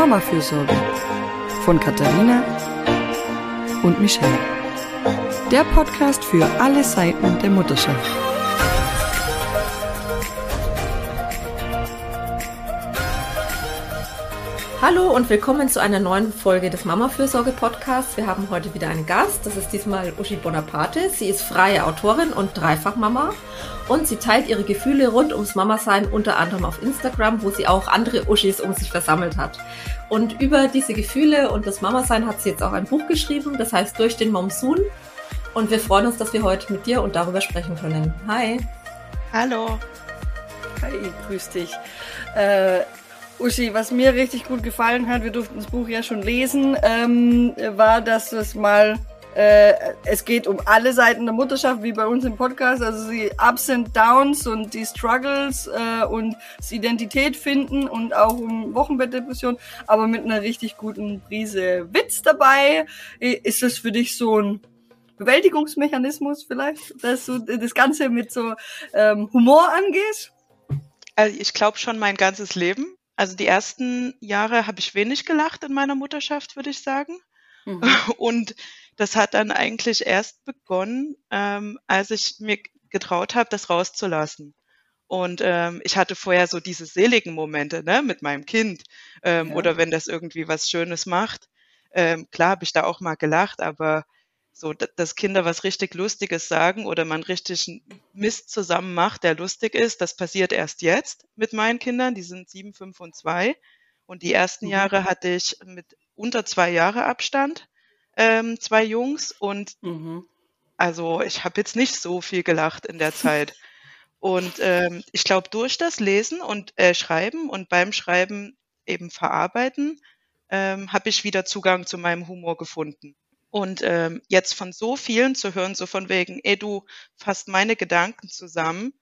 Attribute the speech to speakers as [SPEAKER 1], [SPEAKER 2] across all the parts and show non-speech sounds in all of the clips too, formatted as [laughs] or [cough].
[SPEAKER 1] Mama-Fürsorge von Katharina und Michelle. Der Podcast für alle Seiten der Mutterschaft.
[SPEAKER 2] Hallo und willkommen zu einer neuen Folge des Mama-Fürsorge-Podcasts. Wir haben heute wieder einen Gast. Das ist diesmal Uschi Bonaparte. Sie ist freie Autorin und Dreifachmama und sie teilt ihre Gefühle rund ums Mama-Sein unter anderem auf Instagram, wo sie auch andere Uschis um sich versammelt hat. Und über diese Gefühle und das Mama-Sein hat sie jetzt auch ein Buch geschrieben, das heißt Durch den Monsun. Und wir freuen uns, dass wir heute mit dir und darüber sprechen können. Hi.
[SPEAKER 3] Hallo. Hi, grüß dich. Äh, Uschi, was mir richtig gut gefallen hat, wir durften das Buch ja schon lesen, ähm, war, dass es mal äh, es geht um alle Seiten der Mutterschaft, wie bei uns im Podcast, also die Ups and Downs und die Struggles äh, und das Identität finden und auch um Wochenbettdepression, aber mit einer richtig guten Prise Witz dabei. Ist das für dich so ein Bewältigungsmechanismus vielleicht, dass du das Ganze mit so ähm, Humor angehst?
[SPEAKER 4] Also ich glaube schon mein ganzes Leben. Also die ersten Jahre habe ich wenig gelacht in meiner Mutterschaft, würde ich sagen. Mhm. [laughs] Und das hat dann eigentlich erst begonnen, ähm, als ich mir getraut habe, das rauszulassen. Und ähm, ich hatte vorher so diese seligen Momente ne, mit meinem Kind ähm, ja. oder wenn das irgendwie was Schönes macht. Ähm, klar habe ich da auch mal gelacht, aber so, dass Kinder was richtig Lustiges sagen oder man richtig Mist zusammen macht, der lustig ist, das passiert erst jetzt mit meinen Kindern. Die sind sieben, fünf und zwei. Und die ersten mhm. Jahre hatte ich mit unter zwei Jahre Abstand ähm, zwei Jungs und mhm. also ich habe jetzt nicht so viel gelacht in der Zeit. Und ähm, ich glaube, durch das Lesen und äh, Schreiben und beim Schreiben eben verarbeiten, ähm, habe ich wieder Zugang zu meinem Humor gefunden. Und ähm, jetzt von so vielen zu hören, so von wegen, ey, du fasst meine Gedanken zusammen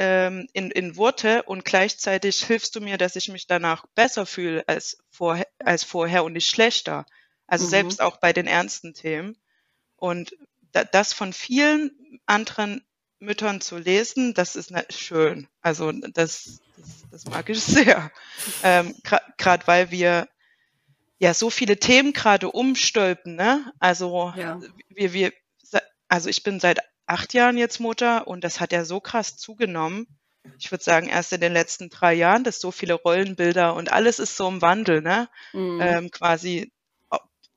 [SPEAKER 4] ähm, in, in Worte und gleichzeitig hilfst du mir, dass ich mich danach besser fühle als, vorher, als vorher und nicht schlechter. Also mhm. selbst auch bei den ernsten Themen. Und da, das von vielen anderen Müttern zu lesen, das ist schön. Also das, das, das mag ich [laughs] sehr. Ähm, Gerade weil wir ja so viele Themen gerade umstülpen. Ne? Also ja. wir, wir, also ich bin seit acht Jahren jetzt Mutter und das hat ja so krass zugenommen. Ich würde sagen, erst in den letzten drei Jahren, dass so viele Rollenbilder und alles ist so im Wandel, ne? Mhm. Ähm, quasi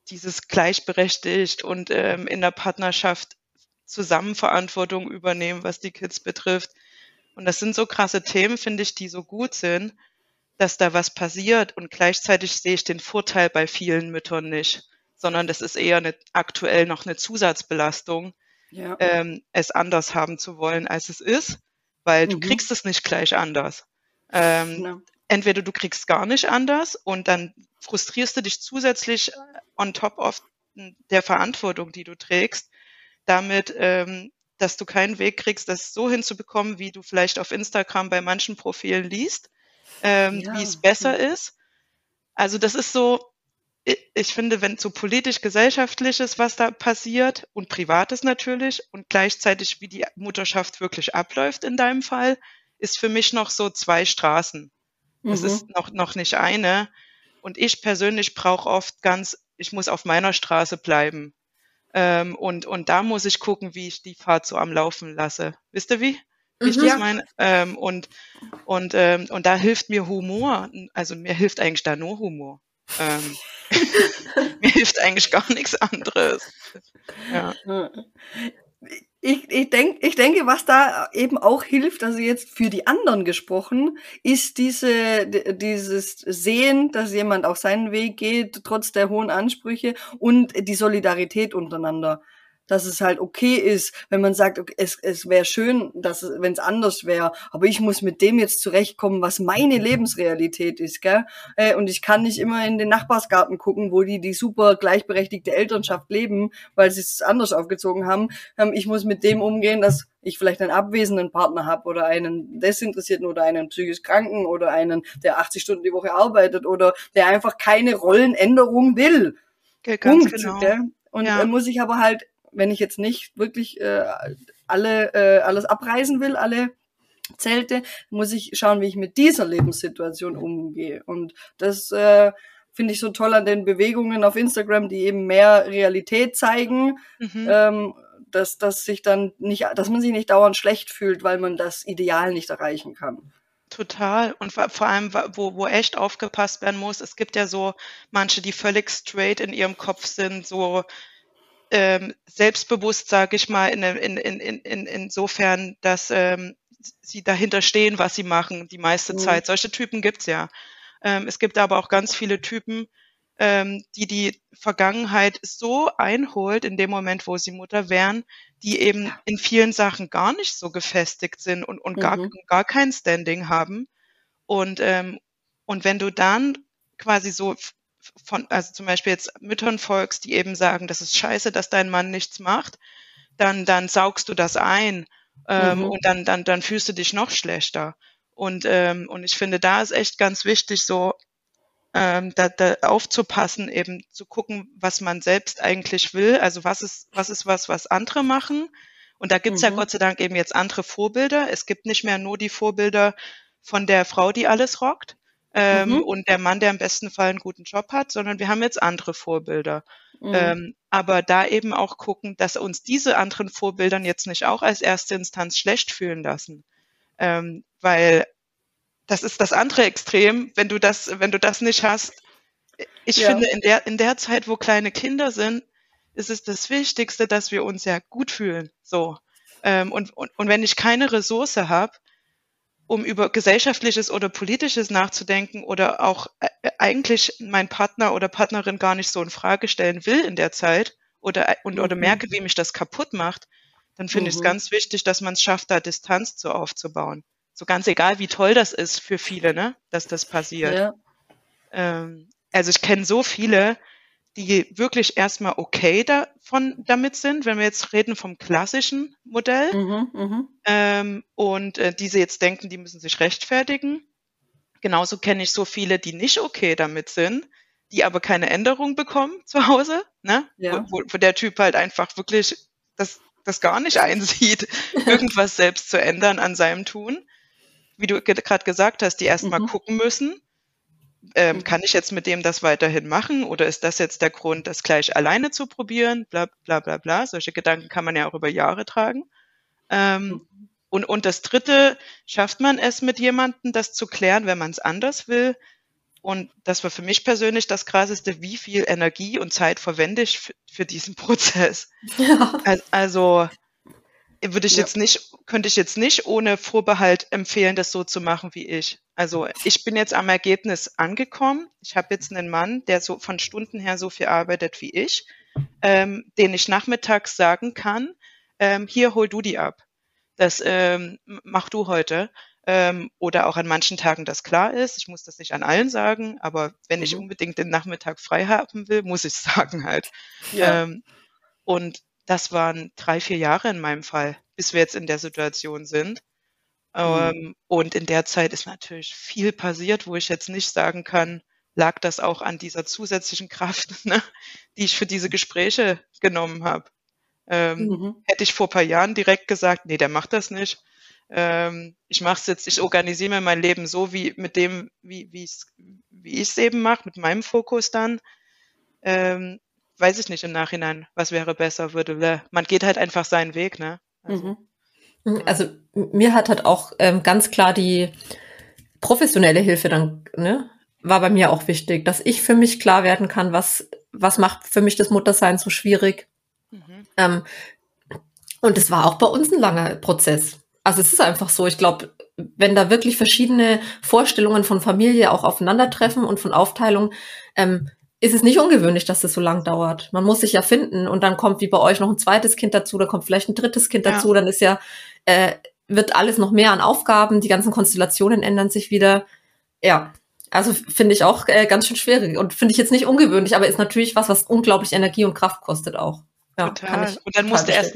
[SPEAKER 4] dieses gleichberechtigt und ähm, in der Partnerschaft zusammen Verantwortung übernehmen, was die Kids betrifft. Und das sind so krasse Themen, finde ich, die so gut sind, dass da was passiert. Und gleichzeitig sehe ich den Vorteil bei vielen Müttern nicht, sondern das ist eher eine, aktuell noch eine Zusatzbelastung, ja. ähm, es anders haben zu wollen, als es ist, weil mhm. du kriegst es nicht gleich anders. Ähm, genau. Entweder du kriegst gar nicht anders und dann frustrierst du dich zusätzlich on top of der Verantwortung, die du trägst, damit, ähm, dass du keinen Weg kriegst, das so hinzubekommen, wie du vielleicht auf Instagram bei manchen Profilen liest, ähm, ja. wie es besser ist. Also das ist so, ich finde, wenn so politisch gesellschaftliches, was da passiert und privates natürlich und gleichzeitig wie die Mutterschaft wirklich abläuft in deinem Fall, ist für mich noch so zwei Straßen. Das mhm. ist noch, noch nicht eine. Und ich persönlich brauche oft ganz ich muss auf meiner Straße bleiben. Ähm, und, und da muss ich gucken, wie ich die Fahrt so am Laufen lasse. Wisst ihr wie? Ich mhm. das meine? Ähm, und, und, ähm, und da hilft mir Humor. Also mir hilft eigentlich da nur Humor. Ähm, [laughs] mir hilft eigentlich gar nichts anderes. Ja
[SPEAKER 3] ich, ich, denk, ich denke, was da eben auch hilft, also jetzt für die anderen gesprochen, ist diese, dieses Sehen, dass jemand auch seinen Weg geht, trotz der hohen Ansprüche und die Solidarität untereinander dass es halt okay ist, wenn man sagt, okay, es, es wäre schön, dass wenn es anders wäre, aber ich muss mit dem jetzt zurechtkommen, was meine [laughs] Lebensrealität ist, gell? Äh, und ich kann nicht immer in den Nachbarsgarten gucken, wo die die super gleichberechtigte Elternschaft leben, weil sie es anders aufgezogen haben. Ähm, ich muss mit dem umgehen, dass ich vielleicht einen abwesenden Partner habe oder einen Desinteressierten oder einen psychisch Kranken oder einen, der 80 Stunden die Woche arbeitet oder der einfach keine Rollenänderung will.
[SPEAKER 4] Okay, ganz Punkt, genau. Gell?
[SPEAKER 3] Und ja. muss ich aber halt wenn ich jetzt nicht wirklich äh, alle äh, alles abreißen will, alle Zelte, muss ich schauen, wie ich mit dieser Lebenssituation umgehe. Und das äh, finde ich so toll an den Bewegungen auf Instagram, die eben mehr Realität zeigen, mhm. ähm, dass, dass sich dann nicht, dass man sich nicht dauernd schlecht fühlt, weil man das Ideal nicht erreichen kann.
[SPEAKER 4] Total. Und vor allem, wo, wo echt aufgepasst werden muss, es gibt ja so manche, die völlig straight in ihrem Kopf sind, so ähm, selbstbewusst, sage ich mal, in, in, in, in, insofern, dass ähm, sie dahinter stehen, was sie machen, die meiste mhm. Zeit. Solche Typen gibt's ja. Ähm, es gibt aber auch ganz viele Typen, ähm, die die Vergangenheit so einholt in dem Moment, wo sie Mutter wären, die eben in vielen Sachen gar nicht so gefestigt sind und, und gar, mhm. gar kein Standing haben. Und, ähm, und wenn du dann quasi so von, also zum Beispiel jetzt Müttern folgst, die eben sagen, das ist scheiße, dass dein Mann nichts macht, dann, dann saugst du das ein ähm, mhm. und dann, dann, dann fühlst du dich noch schlechter. Und, ähm, und ich finde, da ist echt ganz wichtig, so ähm, da, da aufzupassen, eben zu gucken, was man selbst eigentlich will. Also was ist, was ist was, was andere machen. Und da gibt's mhm. ja Gott sei Dank eben jetzt andere Vorbilder. Es gibt nicht mehr nur die Vorbilder von der Frau, die alles rockt, ähm, mhm. und der Mann, der im besten Fall einen guten Job hat, sondern wir haben jetzt andere Vorbilder. Mhm. Ähm, aber da eben auch gucken, dass uns diese anderen Vorbildern jetzt nicht auch als erste Instanz schlecht fühlen lassen. Ähm, weil das ist das andere Extrem, wenn du das, wenn du das nicht hast. Ich ja. finde, in der, in der Zeit, wo kleine Kinder sind, ist es das Wichtigste, dass wir uns ja gut fühlen. So. Ähm, und, und, und wenn ich keine Ressource habe, um über gesellschaftliches oder politisches nachzudenken oder auch äh, eigentlich mein Partner oder Partnerin gar nicht so in Frage stellen will in der Zeit oder, äh, und, oder mhm. merke, wie mich das kaputt macht, dann finde mhm. ich es ganz wichtig, dass man es schafft, da Distanz zu aufzubauen. So ganz egal, wie toll das ist für viele, ne, dass das passiert. Ja. Ähm, also ich kenne so viele, die wirklich erstmal okay davon damit sind, wenn wir jetzt reden vom klassischen Modell. Mhm, mh. ähm, und äh, diese jetzt denken, die müssen sich rechtfertigen. Genauso kenne ich so viele, die nicht okay damit sind, die aber keine Änderung bekommen zu Hause, ne? Ja. Wo, wo der Typ halt einfach wirklich das, das gar nicht einsieht, [laughs] irgendwas selbst zu ändern an seinem Tun wie du gerade gesagt hast, die erstmal mhm. gucken müssen, ähm, kann ich jetzt mit dem das weiterhin machen oder ist das jetzt der Grund, das gleich alleine zu probieren? Bla bla bla bla. Solche Gedanken kann man ja auch über Jahre tragen. Ähm, mhm. und, und das Dritte, schafft man es mit jemandem, das zu klären, wenn man es anders will? Und das war für mich persönlich das Krasseste, wie viel Energie und Zeit verwende ich für, für diesen [laughs] Prozess. Ja. Also würde ich ja. jetzt nicht, könnte ich jetzt nicht ohne Vorbehalt empfehlen, das so zu machen wie ich. Also ich bin jetzt am Ergebnis angekommen. Ich habe jetzt einen Mann, der so von Stunden her so viel arbeitet wie ich, ähm, den ich nachmittags sagen kann, ähm, hier hol du die ab. Das ähm, mach du heute. Ähm, oder auch an manchen Tagen das klar ist. Ich muss das nicht an allen sagen, aber wenn mhm. ich unbedingt den Nachmittag frei haben will, muss ich [laughs] sagen halt. Ja. Ähm, und das waren drei, vier Jahre in meinem Fall, bis wir jetzt in der Situation sind. Mhm. Ähm, und in der Zeit ist natürlich viel passiert, wo ich jetzt nicht sagen kann, lag das auch an dieser zusätzlichen Kraft, [laughs] ne, die ich für diese Gespräche genommen habe. Ähm, mhm. Hätte ich vor paar Jahren direkt gesagt, nee, der macht das nicht. Ähm, ich mache es jetzt, ich organisiere mir mein Leben so, wie mit dem, wie wie ich es eben mache, mit meinem Fokus dann. Ähm, weiß ich nicht im Nachhinein, was wäre besser, würde. Man geht halt einfach seinen Weg, ne?
[SPEAKER 2] Also, mhm. mhm. also mir hat halt auch ähm, ganz klar die professionelle Hilfe dann, ne, war bei mir auch wichtig, dass ich für mich klar werden kann, was, was macht für mich das Muttersein so schwierig. Mhm. Ähm, und es war auch bei uns ein langer Prozess. Also es ist einfach so, ich glaube, wenn da wirklich verschiedene Vorstellungen von Familie auch aufeinandertreffen und von Aufteilung, ähm, ist es nicht ungewöhnlich, dass das so lang dauert. Man muss sich ja finden und dann kommt wie bei euch noch ein zweites Kind dazu, dann kommt vielleicht ein drittes Kind dazu, ja. dann ist ja, äh, wird alles noch mehr an Aufgaben, die ganzen Konstellationen ändern sich wieder. Ja, also finde ich auch äh, ganz schön schwierig und finde ich jetzt nicht ungewöhnlich, aber ist natürlich was, was unglaublich Energie und Kraft kostet auch.
[SPEAKER 4] Ja, total. und dann musst du erst,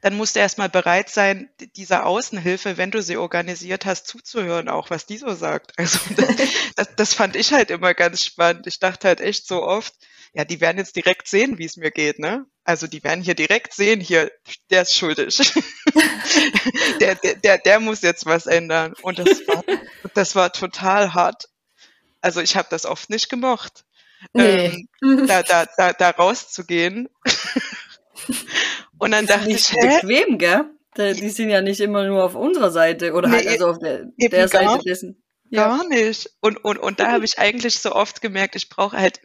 [SPEAKER 4] dann musst du erstmal bereit sein, dieser Außenhilfe, wenn du sie organisiert hast, zuzuhören, auch was die so sagt. [laughs] Also das, das fand ich halt immer ganz spannend. Ich dachte halt echt so oft, ja, die werden jetzt direkt sehen, wie es mir geht, ne? Also die werden hier direkt sehen, hier, der ist schuldig. [laughs] der, der, der, der muss jetzt was ändern. Und das war, das war total hart. Also ich habe das oft nicht gemocht. nee. ähm, da, da, da, da rauszugehen. [laughs]
[SPEAKER 3] Und dann dachte ich, hä? bequem, gell? Die sind ja nicht immer nur auf unserer Seite oder nee, halt also auf der, der Seite dessen.
[SPEAKER 4] Ja. Gar nicht. Und, und, und da habe ich eigentlich so oft gemerkt, ich brauche halt,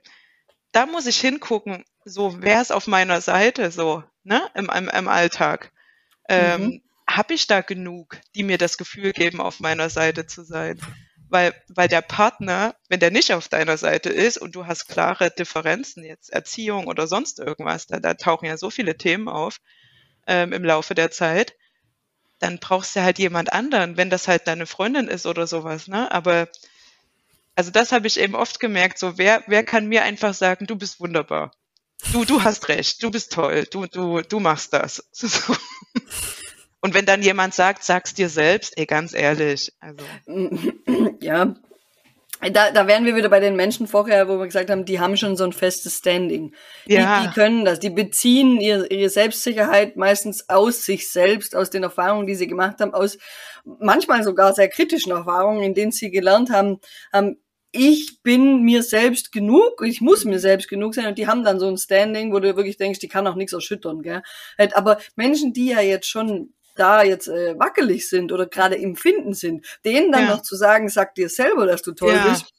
[SPEAKER 4] da muss ich hingucken, so wer ist auf meiner Seite, so, ne, im, im, im Alltag. Ähm, mhm. Habe ich da genug, die mir das Gefühl geben, auf meiner Seite zu sein? Weil, weil der Partner, wenn der nicht auf deiner Seite ist und du hast klare Differenzen, jetzt Erziehung oder sonst irgendwas, da, da tauchen ja so viele Themen auf ähm, im Laufe der Zeit, dann brauchst du halt jemand anderen, wenn das halt deine Freundin ist oder sowas, ne? Aber also das habe ich eben oft gemerkt, so wer, wer kann mir einfach sagen, du bist wunderbar. Du, du hast recht, du bist toll, du, du, du machst das. [laughs] Und wenn dann jemand sagt, sag's dir selbst, ey, ganz ehrlich. Also. [laughs]
[SPEAKER 3] Ja, da, da wären wir wieder bei den Menschen vorher, wo wir gesagt haben, die haben schon so ein festes Standing. Ja. Die, die können das, die beziehen ihre, ihre Selbstsicherheit meistens aus sich selbst, aus den Erfahrungen, die sie gemacht haben, aus manchmal sogar sehr kritischen Erfahrungen, in denen sie gelernt haben, haben ich bin mir selbst genug, ich muss mir selbst genug sein und die haben dann so ein Standing, wo du wirklich denkst, die kann auch nichts erschüttern, gell? Halt, aber Menschen, die ja jetzt schon da jetzt äh, wackelig sind oder gerade im Finden sind, denen dann ja. noch zu sagen, sag dir selber, dass du toll ja. bist,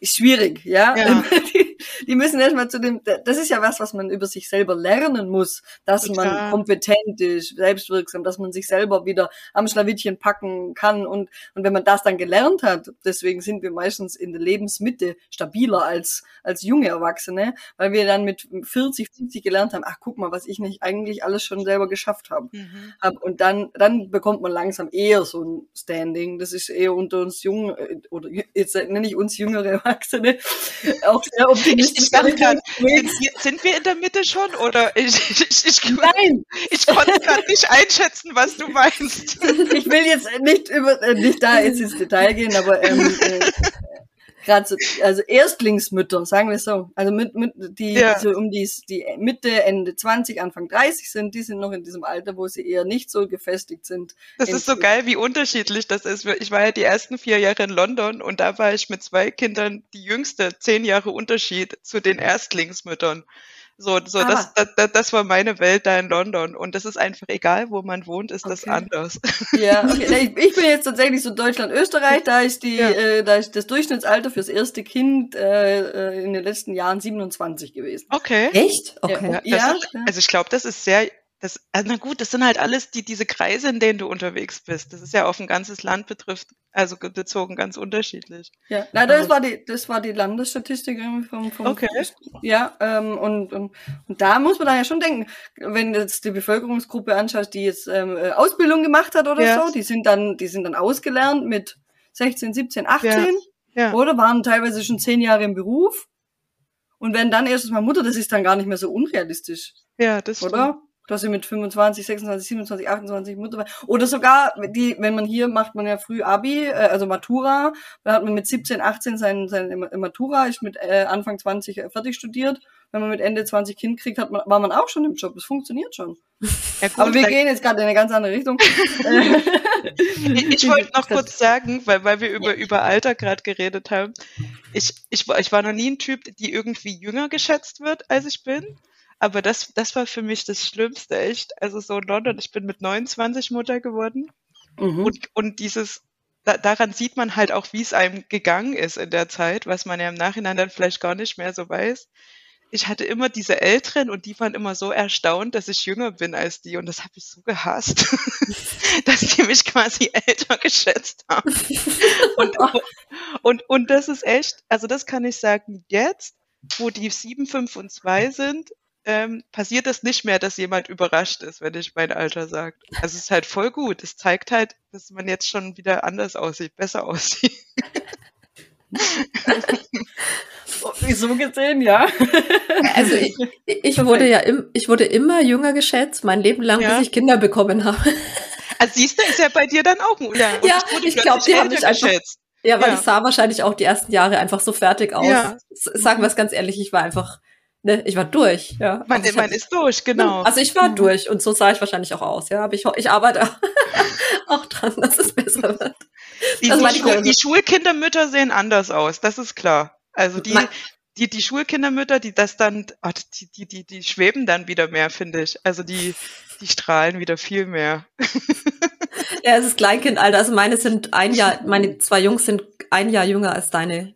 [SPEAKER 3] ist schwierig, ja. ja. [laughs] Die, müssen erstmal zu dem, das ist ja was, was man über sich selber lernen muss, dass Total. man kompetent ist, selbstwirksam, dass man sich selber wieder am Schlawittchen packen kann und, und wenn man das dann gelernt hat, deswegen sind wir meistens in der Lebensmitte stabiler als, als junge Erwachsene, weil wir dann mit 40, 50 gelernt haben, ach guck mal, was ich nicht eigentlich alles schon selber geschafft habe. Mhm. Und dann, dann bekommt man langsam eher so ein Standing, das ist eher unter uns jung, äh, oder jetzt nenne ich uns jüngere Erwachsene [laughs] auch sehr optimistisch. Ich,
[SPEAKER 4] dachte grad, sind, sind, wir in der Mitte schon oder [laughs] ich, ich, ich, Nein. ich konnte gerade nicht einschätzen, was du meinst. [laughs]
[SPEAKER 3] Ich will jetzt nicht über äh, nicht da ins Detail gehen, aber ähm, [laughs] äh, gerade so, also Erstlingsmütter, sagen wir so, also mit, mit die ja. so um die, die Mitte, Ende 20, Anfang 30 sind, die sind noch in diesem Alter, wo sie eher nicht so gefestigt sind.
[SPEAKER 4] Das ist so geil, wie unterschiedlich das ist. Ich war ja die ersten vier Jahre in London und da war ich mit zwei Kindern die jüngste, zehn Jahre Unterschied zu den Erstlingsmüttern. So, so ah. das, das, das war meine Welt da in London. Und das ist einfach egal, wo man wohnt, ist okay. das anders.
[SPEAKER 3] Ja, okay. [laughs] Ich, ich bin jetzt tatsächlich so Deutschland, Österreich, da ist die, ja. äh, da ist das Durchschnittsalter fürs erste Kind äh, äh in den letzten Jahren 27 gewesen.
[SPEAKER 4] Okay.
[SPEAKER 2] Echt? Okay.
[SPEAKER 4] Ja, ja. Ist, also ich glaube, das ist sehr das, also na gut, das sind halt alles die, diese Kreise, in denen du unterwegs bist. Das ist ja auf ein ganzes Land betrifft, also bezogen ganz unterschiedlich.
[SPEAKER 3] Ja, na, das war die, das war die Landesstatistik vom, vom
[SPEAKER 4] Okay.
[SPEAKER 3] Ja, ähm, und, und, und da muss man dann ja schon denken, wenn du jetzt die Bevölkerungsgruppe anschaust, die jetzt ähm, äh, Ausbildung gemacht hat oder ja. so, die sind dann, die sind dann ausgelernt mit 16, 17, 18, ja. Ja. oder waren teilweise schon zehn Jahre im Beruf. Und wenn dann erstes Mal Mutter, das ist dann gar nicht mehr so unrealistisch.
[SPEAKER 4] Ja, das
[SPEAKER 3] oder? Stimmt dass sie mit 25, 26, 27, 28 Mutter oder sogar die, wenn man hier macht man ja früh Abi, äh, also Matura, da hat man mit 17, 18 sein, sein Matura, ist mit äh, Anfang 20 fertig studiert. Wenn man mit Ende 20 Kind kriegt, hat man, war man auch schon im Job. Das funktioniert schon. [laughs] Ja, gut, Aber wir gehen jetzt gerade in eine ganz andere Richtung. [laughs]
[SPEAKER 4] ich, ich [laughs] wollte noch kurz sagen, weil, weil wir über, über Alter gerade geredet haben. Ich, ich, ich war noch nie ein Typ, die irgendwie jünger geschätzt wird, als ich bin. Aber das, das war für mich das Schlimmste, echt. Also so in London, ich bin mit 29 Mutter geworden. Mhm. Und, und dieses, da, daran sieht man halt auch, wie es einem gegangen ist in der Zeit, was man ja im Nachhinein dann vielleicht gar nicht mehr so weiß. Ich hatte immer diese Älteren und die waren immer so erstaunt, dass ich jünger bin als die und das habe ich so gehasst, [laughs] dass die mich quasi [laughs] älter geschätzt haben. [laughs] Und, und, und das ist echt, also das kann ich sagen, jetzt, wo die 7, 5 und 2 sind, ähm, passiert es nicht mehr, dass jemand überrascht ist, wenn ich mein Alter sage. Also es ist halt voll gut. Es zeigt halt, dass man jetzt schon wieder anders aussieht, besser aussieht. [laughs]
[SPEAKER 3] so gesehen, ja.
[SPEAKER 2] Also ich, ich wurde ja im, ich wurde immer jünger geschätzt, mein Leben lang, ja. bis ich Kinder bekommen habe.
[SPEAKER 4] Also siehst du, ist ja bei dir dann auch.
[SPEAKER 2] Ja, ja ich, ich glaube, die haben mich einfach, geschätzt. Ja, weil ja. ich sah wahrscheinlich auch die ersten Jahre einfach so fertig aus. Ja. Sagen wir es ganz ehrlich, ich war einfach ne, ich war durch, ja.
[SPEAKER 4] Man,
[SPEAKER 2] also
[SPEAKER 4] man ist durch, genau.
[SPEAKER 2] Also ich war mhm. durch und so sah ich wahrscheinlich auch aus, ja. Aber ich, ich arbeite [laughs] auch dran, dass es besser wird.
[SPEAKER 4] Die, die, Schul die Schulkindermütter sehen anders aus, das ist klar. Also die, die, die Schulkindermütter, die das dann, oh, die, die, die, die schweben dann wieder mehr, finde ich. Also die, die strahlen wieder viel mehr. [laughs]
[SPEAKER 2] ja, es ist Kleinkindalter. Also meine sind ein Jahr, meine zwei Jungs sind ein Jahr jünger als deine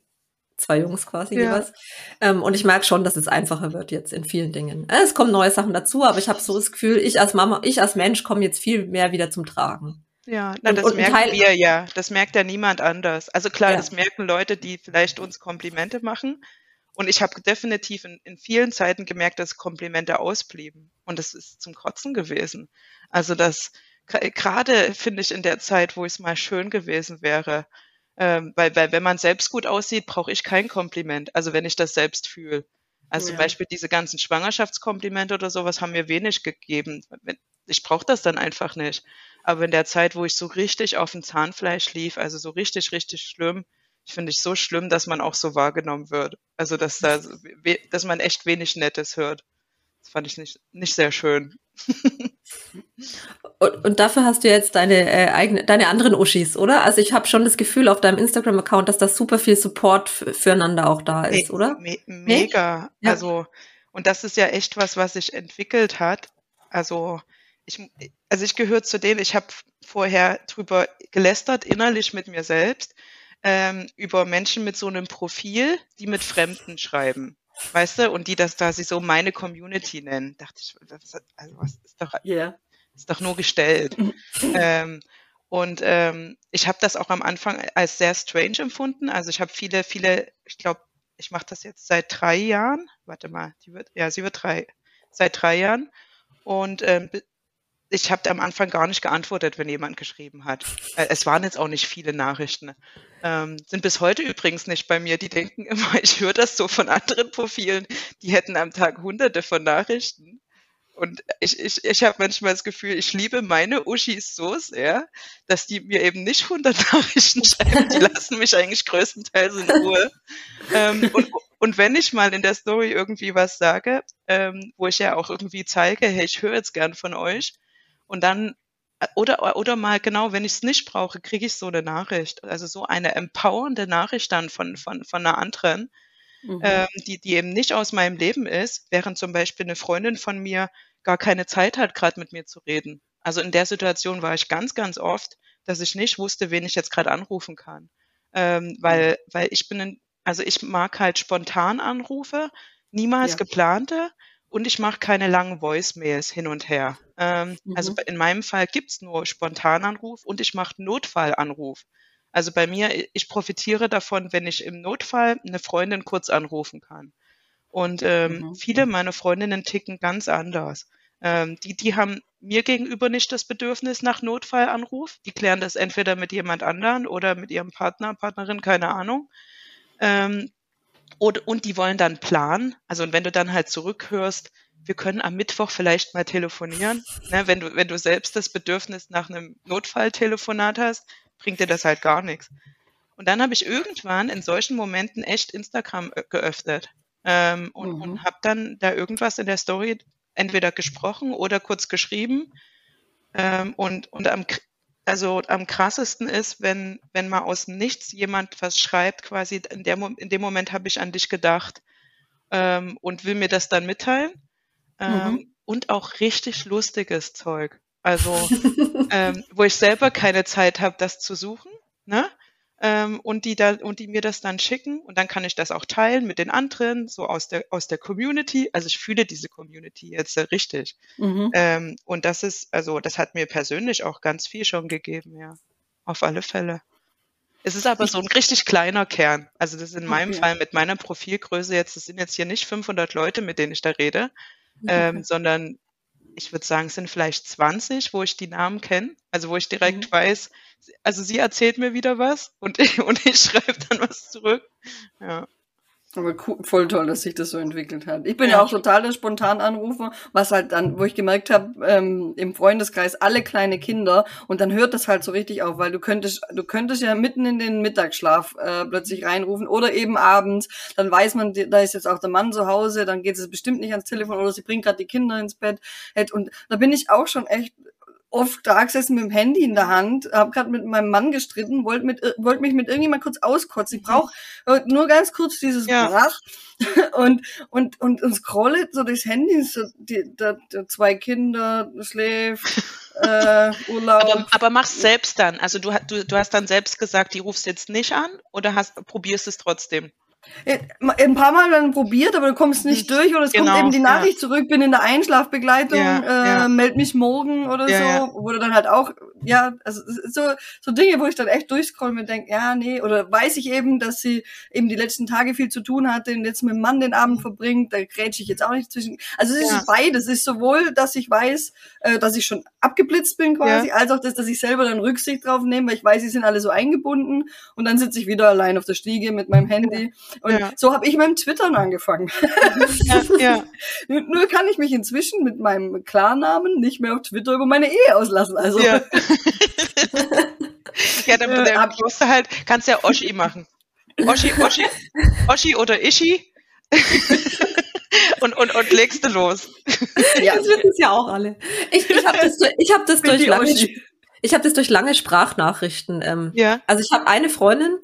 [SPEAKER 2] zwei Jungs quasi ja. jeweils. Ähm, und ich merke schon, dass es einfacher wird jetzt in vielen Dingen. Äh, es kommen neue Sachen dazu, aber ich habe so das Gefühl, ich als Mama, ich als Mensch komme jetzt viel mehr wieder zum Tragen.
[SPEAKER 4] Ja, na, das und merken Teil, wir ja. Das merkt ja niemand anders. Also klar, ja. das merken Leute, die vielleicht uns Komplimente machen. Und ich habe definitiv in, in, vielen Zeiten gemerkt, dass Komplimente ausblieben. Und das ist zum Kotzen gewesen. Also das gerade finde ich in der Zeit, wo es mal schön gewesen wäre, ähm, weil, weil wenn man selbst gut aussieht, brauche ich kein Kompliment. Also wenn ich das selbst fühle. Also ja. zum Beispiel diese ganzen Schwangerschaftskomplimente oder sowas haben mir wenig gegeben. Ich brauche das dann einfach nicht. Aber in der Zeit, wo ich so richtig auf dem Zahnfleisch lief, also so richtig, richtig schlimm, finde ich so schlimm, dass man auch so wahrgenommen wird. Also dass da, dass man echt wenig Nettes hört. Das fand ich nicht, nicht sehr schön. [laughs]
[SPEAKER 2] und, und, dafür hast du jetzt deine äh, eigene, deine anderen Uschis, oder? Also ich habe schon das Gefühl auf deinem Instagram-Account, dass da super viel Support füreinander auch da ist, me oder?
[SPEAKER 4] Me mega. Nee? Also und das ist ja echt was, was sich entwickelt hat. Also ich, also ich gehöre zu denen, ich habe vorher drüber gelästert, innerlich mit mir selbst, ähm, über Menschen mit so einem Profil, die mit Fremden schreiben. Weißt du, und die das da sie so meine Community nennen. Dachte ich, was, also was ist doch, yeah. ist doch nur gestellt. [laughs] ähm, und ähm, ich habe das auch am Anfang als sehr strange empfunden. Also ich habe viele, viele, ich glaube, ich mache das jetzt seit drei Jahren. Warte mal, die wird, ja, sie wird drei, seit drei Jahren. Und ähm, ich habe am Anfang gar nicht geantwortet, wenn jemand geschrieben hat. Äh, es waren jetzt auch nicht viele Nachrichten. Ähm, sind bis heute übrigens nicht bei mir. Die denken immer, [laughs] ich höre das so von anderen Profilen, die hätten am Tag hunderte von Nachrichten. Und ich, ich, ich habe manchmal das Gefühl, ich liebe meine Uschis so sehr, dass die mir eben nicht hundert [laughs] Nachrichten schreiben. Die lassen mich eigentlich größtenteils in Ruhe. ähm, und, und wenn ich mal in der Story irgendwie was sage, ähm, wo ich ja auch irgendwie zeige, hey, ich höre jetzt gern von euch, und dann äh, oder, oder mal genau, wenn ich es nicht brauche, kriege ich so eine Nachricht. Also so eine empowernde Nachricht dann von, von, von einer anderen, mhm. ähm, die, die eben nicht aus meinem Leben ist, während zum Beispiel eine Freundin von mir gar keine Zeit hat, gerade mit mir zu reden. Also in der Situation war ich ganz, ganz oft, dass ich nicht wusste, wen ich jetzt gerade anrufen kann. Ähm, weil, mhm. weil ich bin, in, also ich mag halt spontan Anrufe, niemals ja. geplante und ich mache keine langen Voicemails hin und her. Ähm, also mhm. Also in meinem Fall gibt's nur Spontananruf und ich mache Notfallanruf. Also bei mir, ich profitiere davon, wenn ich im Notfall eine Freundin kurz anrufen kann. Und ähm, mhm. viele meiner Freundinnen ticken ganz anders. Ähm, die, die haben mir gegenüber nicht das Bedürfnis nach Notfallanruf. Die klären das entweder mit jemand anderen oder mit ihrem Partner, Partnerin, keine Ahnung. Ähm, und, und die wollen dann planen. Also und wenn du dann halt zurückhörst, wir können am Mittwoch vielleicht mal telefonieren. Ne, wenn du, wenn du selbst das Bedürfnis nach einem Notfalltelefonat hast, bringt dir das halt gar nichts. Und dann habe ich irgendwann in solchen Momenten echt Instagram geöffnet ähm, und, mhm. und habe dann da irgendwas in der Story entweder gesprochen oder kurz geschrieben. Ähm, und, und am, also am krassesten ist, wenn, wenn mal aus nichts jemand was schreibt, quasi in, der, in dem Moment habe ich an dich gedacht ähm, und will mir das dann mitteilen. Ähm, mhm. Und auch richtig lustiges Zeug. Also, [laughs] ähm, wo ich selber keine Zeit habe, das zu suchen. Ne? Ähm, und die da und die mir das dann schicken und dann kann ich das auch teilen mit den anderen, so aus der aus der Community. Also ich fühle diese Community jetzt äh, richtig. Mhm. Ähm, und das ist, also das hat mir persönlich auch ganz viel schon gegeben, ja. Auf alle Fälle. Es ist aber so ein richtig kleiner Kern. Also das ist in meinem okay. Fall mit meiner Profilgröße jetzt, das sind jetzt hier nicht 500 Leute, mit denen ich da rede, ähm, sondern ich würde sagen, es sind vielleicht 20, wo ich die Namen kenne, also wo ich direkt mhm. weiß, also sie erzählt mir wieder was und [laughs] ich, und ich schreibe dann was zurück. Ja.
[SPEAKER 3] Aber cool, voll toll, dass sich das so entwickelt hat. Ich bin ja, ja auch total der Spontananrufer, was halt dann, wo ich gemerkt habe, ähm, im Freundeskreis alle kleine Kinder und dann hört das halt so richtig auf, weil du könntest, du könntest ja mitten in den Mittagsschlaf äh, plötzlich reinrufen oder eben abends, dann weiß man, da ist jetzt auch der Mann zu Hause, dann geht es bestimmt nicht ans Telefon oder sie bringt gerade die Kinder ins Bett. Und da bin ich auch schon echt oft da gesessen mit dem Handy in der Hand, habe gerade mit meinem Mann gestritten, wollte mit wollte mich mit irgendjemand kurz auskotzen. Ich brauche nur ganz kurz dieses ja. Brach [laughs] und und und und scrolle so durchs Handy, so die, da, da zwei Kinder schläft. [laughs] äh, Urlaub.
[SPEAKER 4] Aber, aber mach's selbst dann. Also du, du, du hast dann selbst gesagt, die rufst jetzt nicht an oder hast, probierst es trotzdem?
[SPEAKER 3] Ein paar Mal dann probiert, aber du kommst nicht durch oder es genau, kommt eben die Nachricht ja. zurück, bin in der Einschlafbegleitung, ja, äh, ja. meld mich morgen oder so, wo du dann halt auch, ja, also so, so Dinge, wo ich dann echt durchscroll und denke, ja, nee, oder weiß ich eben, dass sie eben die letzten Tage viel zu tun hatte und jetzt mit dem Mann den Abend verbringt, da grätsche ich jetzt auch nicht zwischen. Also es ist beides, es ist sowohl, dass ich weiß, äh, dass ich schon abgeblitzt bin quasi, als auch, dass, dass ich selber dann Rücksicht drauf nehme, weil ich weiß, sie sind alle so eingebunden und dann sitze ich wieder allein auf der Stiege mit meinem Handy und ja. so habe ich mit dem Twittern angefangen. Ja, ja. [laughs] Nur kann ich mich inzwischen mit meinem Klarnamen nicht mehr auf Twitter über meine Ehe auslassen. Also
[SPEAKER 4] ja, [laughs] [laughs] ja dann äh, musst du halt, kannst ja Oschi machen. Oschi, Oschi, Oschi oder Ischi. [laughs] und, und, und legst du los.
[SPEAKER 2] Ja, das wissen es ja auch alle. Ich, ich habe das, ich hab das durch lange, ich habe das durch lange Sprachnachrichten. Ähm, ja. Also ich habe eine Freundin,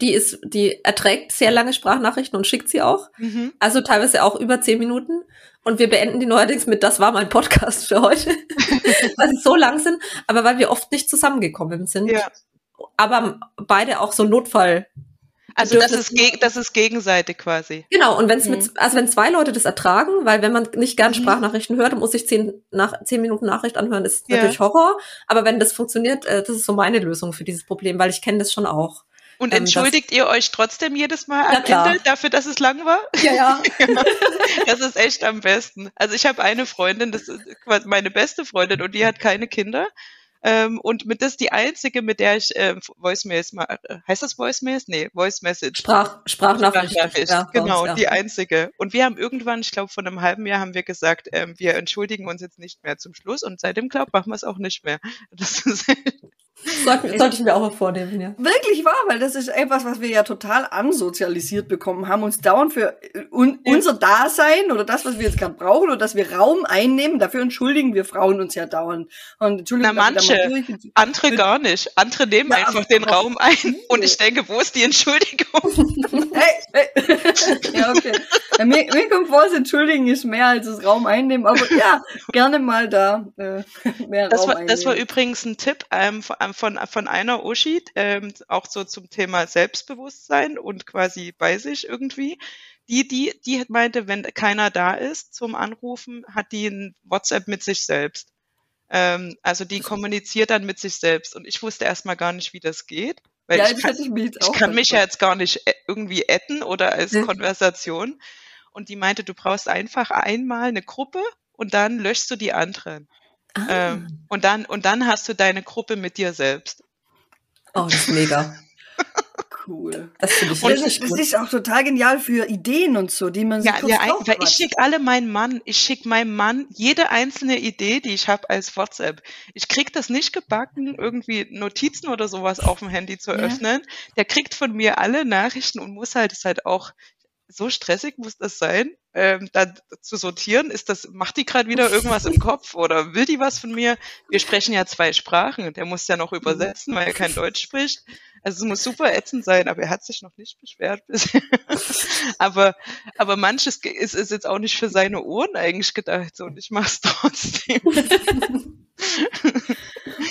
[SPEAKER 2] die ist, die erträgt sehr lange Sprachnachrichten und schickt sie auch. Mhm. Also teilweise auch über zehn Minuten. Und wir beenden die neuerdings mit, das war mein Podcast für heute. [laughs] weil sie so lang sind, aber weil wir oft nicht zusammengekommen sind. Ja. Aber beide auch so Notfall.
[SPEAKER 4] Also das ist, das ist gegenseitig quasi.
[SPEAKER 2] Genau, und wenn es mhm. mit, also wenn zwei Leute das ertragen, weil wenn man nicht gern mhm. Sprachnachrichten hört und muss sich zehn, nach, zehn Minuten Nachricht anhören, ist ja. natürlich Horror. Aber wenn das funktioniert, äh, das ist so meine Lösung für dieses Problem, weil ich kenne das schon auch.
[SPEAKER 4] Und ähm, entschuldigt ihr euch trotzdem jedes Mal am Ende dafür, dass es lang war?
[SPEAKER 2] Ja, [laughs] ja.
[SPEAKER 4] das ist echt am besten. Also ich habe eine Freundin, das ist meine beste Freundin und die hat keine Kinder. Ähm, und mit das ist die einzige, mit der ich äh, Voicemails mal, äh, heißt das Voicemails? Nee, Voice Message.
[SPEAKER 2] Sprach, Sprachnachricht.
[SPEAKER 4] Sprachnachricht. Ja, genau, uns, ja. die einzige. Und wir haben irgendwann, ich glaube, vor einem halben Jahr haben wir gesagt, ähm, wir entschuldigen uns jetzt nicht mehr zum Schluss und seitdem, glaube machen wir es auch nicht mehr. Das ist [laughs]
[SPEAKER 2] sollte, sollte ich mir auch mal vornehmen, ja.
[SPEAKER 3] Wirklich wahr, weil das ist etwas, was wir ja total ansozialisiert bekommen haben, uns dauernd für un ja. unser Dasein oder das, was wir jetzt gerade brauchen oder dass wir Raum einnehmen, dafür entschuldigen wir Frauen uns ja dauernd.
[SPEAKER 4] Und entschuldigen Na, manche, andere gar nicht. Andere nehmen ja, einfach den Raum ein und ich denke, wo ist die Entschuldigung? [laughs] hey,
[SPEAKER 3] hey. ja, okay. Ja, mir, mir kommt vor, das Entschuldigen ist mehr als das Raum einnehmen, aber ja, gerne mal da äh, [laughs]
[SPEAKER 4] mehr das Raum war, einnehmen. Das war übrigens ein Tipp ähm, von von, von einer Uschi, ähm, auch so zum Thema Selbstbewusstsein und quasi bei sich irgendwie. Die, die, die meinte, wenn keiner da ist zum Anrufen, hat die ein WhatsApp mit sich selbst. Ähm, also die kommuniziert dann mit sich selbst. Und ich wusste erstmal gar nicht, wie das geht. Weil ja, ich kann, ich, ich kann mich ja jetzt gar nicht äh, irgendwie etten oder als. Konversation. Und die meinte, du brauchst einfach einmal eine Gruppe und dann löschst du die anderen. Ah. Ähm, und, dann, und dann hast du deine Gruppe mit dir selbst.
[SPEAKER 2] Oh, das ist mega. [laughs]
[SPEAKER 3] cool. Das finde ich das, das ist auch total genial für Ideen und so, die man so
[SPEAKER 4] ja, ja, weil ich schicke alle meinen Mann, ich schicke meinem Mann jede einzelne Idee, die ich habe als WhatsApp. Ich krieg das nicht gebacken, irgendwie Notizen oder sowas auf dem Handy zu ja. öffnen. Der kriegt von mir alle Nachrichten und muss halt, ist halt auch so stressig muss das sein, ähm, da zu sortieren. Ist das, macht die gerade wieder irgendwas im Kopf oder will die was von mir? Wir sprechen ja zwei Sprachen. Der muss ja noch übersetzen, weil er kein Deutsch spricht. Also es muss super ätzend sein, aber er hat sich noch nicht beschwert bisher. [laughs] aber, aber manches ist, ist jetzt auch nicht für seine Ohren eigentlich gedacht so, und ich mach's [laughs] trotzdem.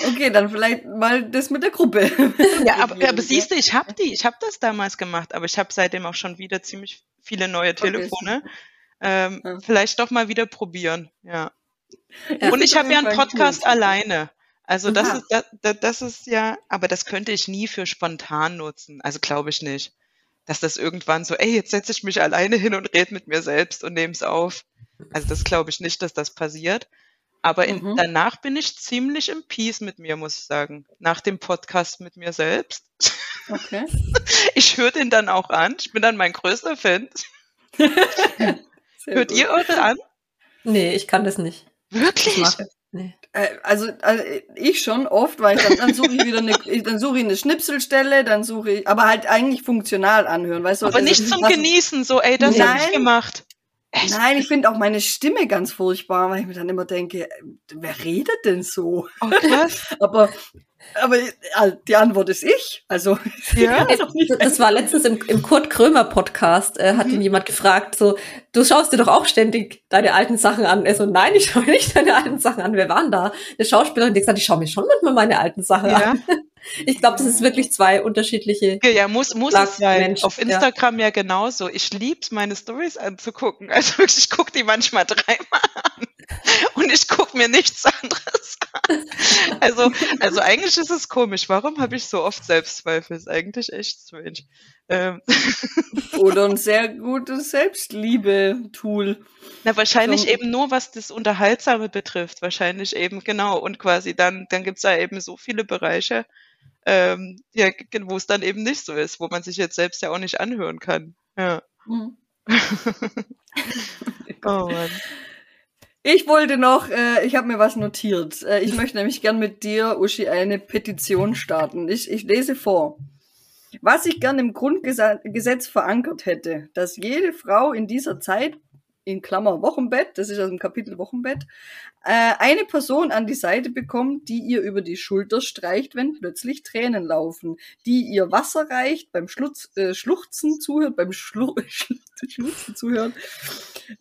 [SPEAKER 3] Okay, dann vielleicht mal das mit der Gruppe. [laughs]
[SPEAKER 4] Ja, aber, aber siehst du, ich habe die, ich habe das damals gemacht, aber ich habe seitdem auch schon wieder ziemlich viele neue Telefone. Okay. Ähm, ja. Vielleicht doch mal wieder probieren, ja. ja Und ich habe ja einen Podcast cool. alleine. Also das ist, das, das ist ja, aber das könnte ich nie für spontan nutzen. Also glaube ich nicht. Dass das irgendwann so, ey, jetzt setze ich mich alleine hin und rede mit mir selbst und nehme es auf. Also das glaube ich nicht, dass das passiert. Aber in, mhm. danach bin ich ziemlich im Peace mit mir, muss ich sagen. Nach dem Podcast mit mir selbst. Okay. [laughs] Ich höre den dann auch an. Ich bin dann mein größter Fan. [laughs] Hört gut. ihr eure an?
[SPEAKER 2] Nee, ich kann das nicht.
[SPEAKER 4] Wirklich?
[SPEAKER 3] Nee. Äh, also, also, ich schon oft, weil dann, dann suche ich wieder eine, [laughs] dann suche ich eine Schnipselstelle, dann suche ich, aber halt eigentlich funktional anhören, weißt du?
[SPEAKER 4] Aber nicht zum Genießen, so, ey, das nee. habe ich gemacht?
[SPEAKER 3] Nein, ich finde auch meine Stimme ganz furchtbar, weil ich mir dann immer denke, wer redet denn so? Oh, [laughs] aber aber äh, die Antwort ist ich. Also [laughs]
[SPEAKER 2] ja. das war letztens im, im Kurt Krömer Podcast, äh, hat mhm. ihn jemand gefragt, so, du schaust dir doch auch ständig deine alten Sachen an. Er so, nein, ich schaue nicht deine alten Sachen an. Wir waren da. Eine Schauspielerin, die gesagt, ich schaue mir schon manchmal meine alten Sachen ja. an. Ich glaube, das ist wirklich zwei unterschiedliche.
[SPEAKER 4] Ja, ja muss, muss es sein. Menschen. Auf Instagram ja. ja genauso. Ich lieb's, meine Stories anzugucken. Also wirklich, ich gucke die manchmal dreimal an. Und ich gucke mir nichts anderes an. Also, also eigentlich ist es komisch. Warum habe ich so oft Selbstzweifel? Ist eigentlich echt strange. Ähm.
[SPEAKER 3] Oder ein sehr gutes Selbstliebe-Tool.
[SPEAKER 4] Na, wahrscheinlich so. eben nur, was das Unterhaltsame betrifft. Wahrscheinlich eben, genau. Und quasi dann, dann gibt's da eben so viele Bereiche, ähm, ja, wo es dann eben nicht so ist, wo man sich jetzt selbst ja auch nicht anhören kann. Ja. Mhm. [laughs]
[SPEAKER 3] oh Mann. Ich wollte noch, äh, ich habe mir was notiert. Äh, ich möchte nämlich gern mit dir, Uschi, eine Petition starten. Ich, ich lese vor. Was ich gern im Grundgesetz verankert hätte, dass jede Frau in dieser Zeit in Klammer Wochenbett, das ist aus dem Kapitel Wochenbett, äh, eine Person an die Seite bekommt, die ihr über die Schulter streicht, wenn plötzlich Tränen laufen, die ihr Wasser reicht, beim Schlutz, äh, Schluchzen zuhört, beim Schlu [laughs] Schluchzen zuhört,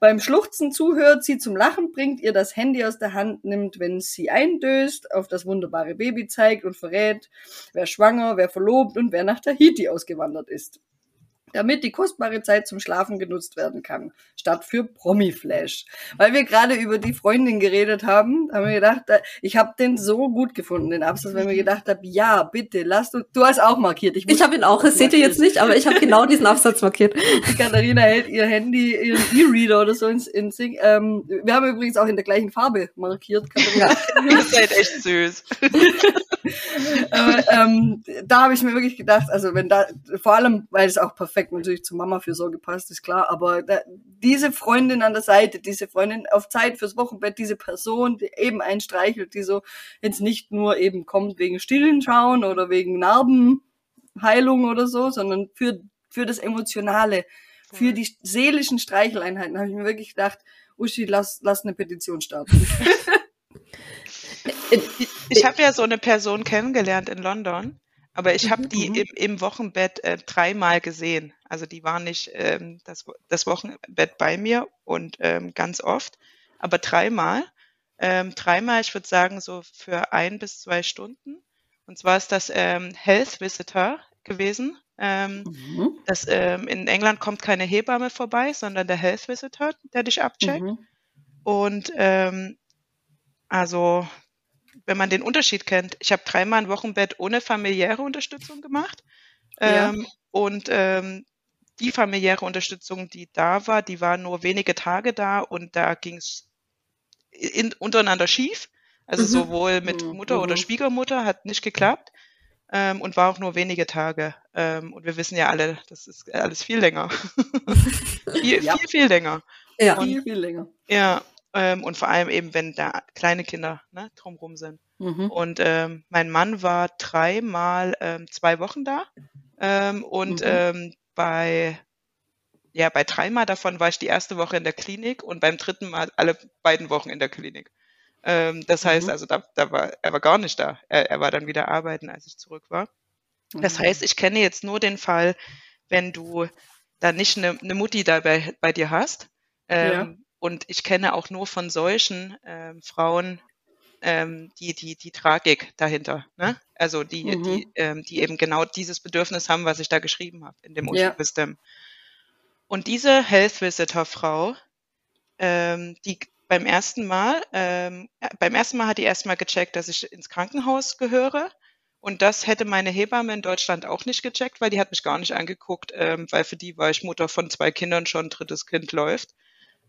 [SPEAKER 3] beim Schluchzen zuhört, sie zum Lachen bringt, ihr das Handy aus der Hand nimmt, wenn sie eindöst, auf das wunderbare Baby zeigt und verrät, wer schwanger, wer verlobt und wer nach Tahiti ausgewandert ist damit die kostbare Zeit zum Schlafen genutzt werden kann, statt für Promi-Flash. Weil wir gerade über die Freundin geredet haben, haben wir gedacht, ich habe den so gut gefunden, den Absatz, weil wir gedacht haben, ja, bitte, lass du, du hast auch markiert.
[SPEAKER 2] Ich, ich habe ihn auch, das seht ihr jetzt nicht, aber ich habe genau diesen Absatz markiert.
[SPEAKER 3] Die Katharina hält ihr Handy, ihren E-Reader oder so ins, ins ähm, Wir haben übrigens auch in der gleichen Farbe markiert. Katharina.
[SPEAKER 4] Ihr seid echt süß. [laughs]
[SPEAKER 3] aber, ähm, da habe ich mir wirklich gedacht, also wenn da, vor allem, weil es auch perfekt natürlich zu Mama-Fürsorge passt, ist klar, aber da, diese Freundin an der Seite, diese Freundin auf Zeit fürs Wochenbett, diese Person, die eben einen streichelt, die so jetzt nicht nur eben kommt wegen Stillen schauen oder wegen Narbenheilung oder so, sondern für, für das Emotionale, für die seelischen Streicheleinheiten, habe ich mir wirklich gedacht, Uschi, lass, lass eine Petition starten. [laughs]
[SPEAKER 4] ich, habe ja so eine Person kennengelernt in London, aber ich habe die mhm. im, im, Wochenbett äh, dreimal gesehen. Also die war nicht ähm, das, das Wochenbett bei mir und ähm, ganz oft, aber dreimal. Ähm, dreimal, ich würde sagen, so für ein bis zwei Stunden. Und zwar ist das ähm, Health Visitor gewesen. Ähm, mhm. das, ähm, in England kommt keine Hebamme vorbei, sondern der Health Visitor, der dich abcheckt. Mhm. Und ähm, also wenn man den Unterschied kennt, ich habe dreimal ein Wochenbett ohne familiäre Unterstützung gemacht. Ja. Ähm, und ähm, die familiäre Unterstützung, die da war, die war nur wenige Tage da und da ging es untereinander schief. Also mhm. sowohl mit mhm. Mutter mhm. oder Schwiegermutter hat nicht geklappt ähm, und war auch nur wenige Tage. Ähm, und wir wissen ja alle, das ist alles viel länger. [laughs] viel, ja. viel, viel länger.
[SPEAKER 3] Ja, und, viel, viel länger.
[SPEAKER 4] Ja, ähm, und vor allem eben, wenn da kleine Kinder ne, drumherum sind. Mhm. Und ähm, mein Mann war dreimal ähm, zwei Wochen da. Ähm, und mhm. ähm, bei ja, bei dreimal davon war ich die erste Woche in der Klinik und beim dritten Mal alle beiden Wochen in der Klinik. Ähm, das heißt, mhm. also da, da war er war gar nicht da. Er, er war dann wieder arbeiten, als ich zurück war. Das mhm. heißt, ich kenne jetzt nur den Fall, wenn du da nicht eine, eine Mutti dabei bei dir hast. Ähm, ja. Und ich kenne auch nur von solchen ähm, Frauen ähm, die, die, die Tragik dahinter. Ne? Also die, mhm. die, ähm, die eben genau dieses Bedürfnis haben, was ich da geschrieben habe in dem ja. Wisdom. Und diese Health Visitor Frau, ähm, die beim ersten Mal, ähm, beim ersten Mal hat die erstmal gecheckt, dass ich ins Krankenhaus gehöre. Und das hätte meine Hebamme in Deutschland auch nicht gecheckt, weil die hat mich gar nicht angeguckt, ähm, weil für die war ich Mutter von zwei Kindern schon, drittes Kind läuft.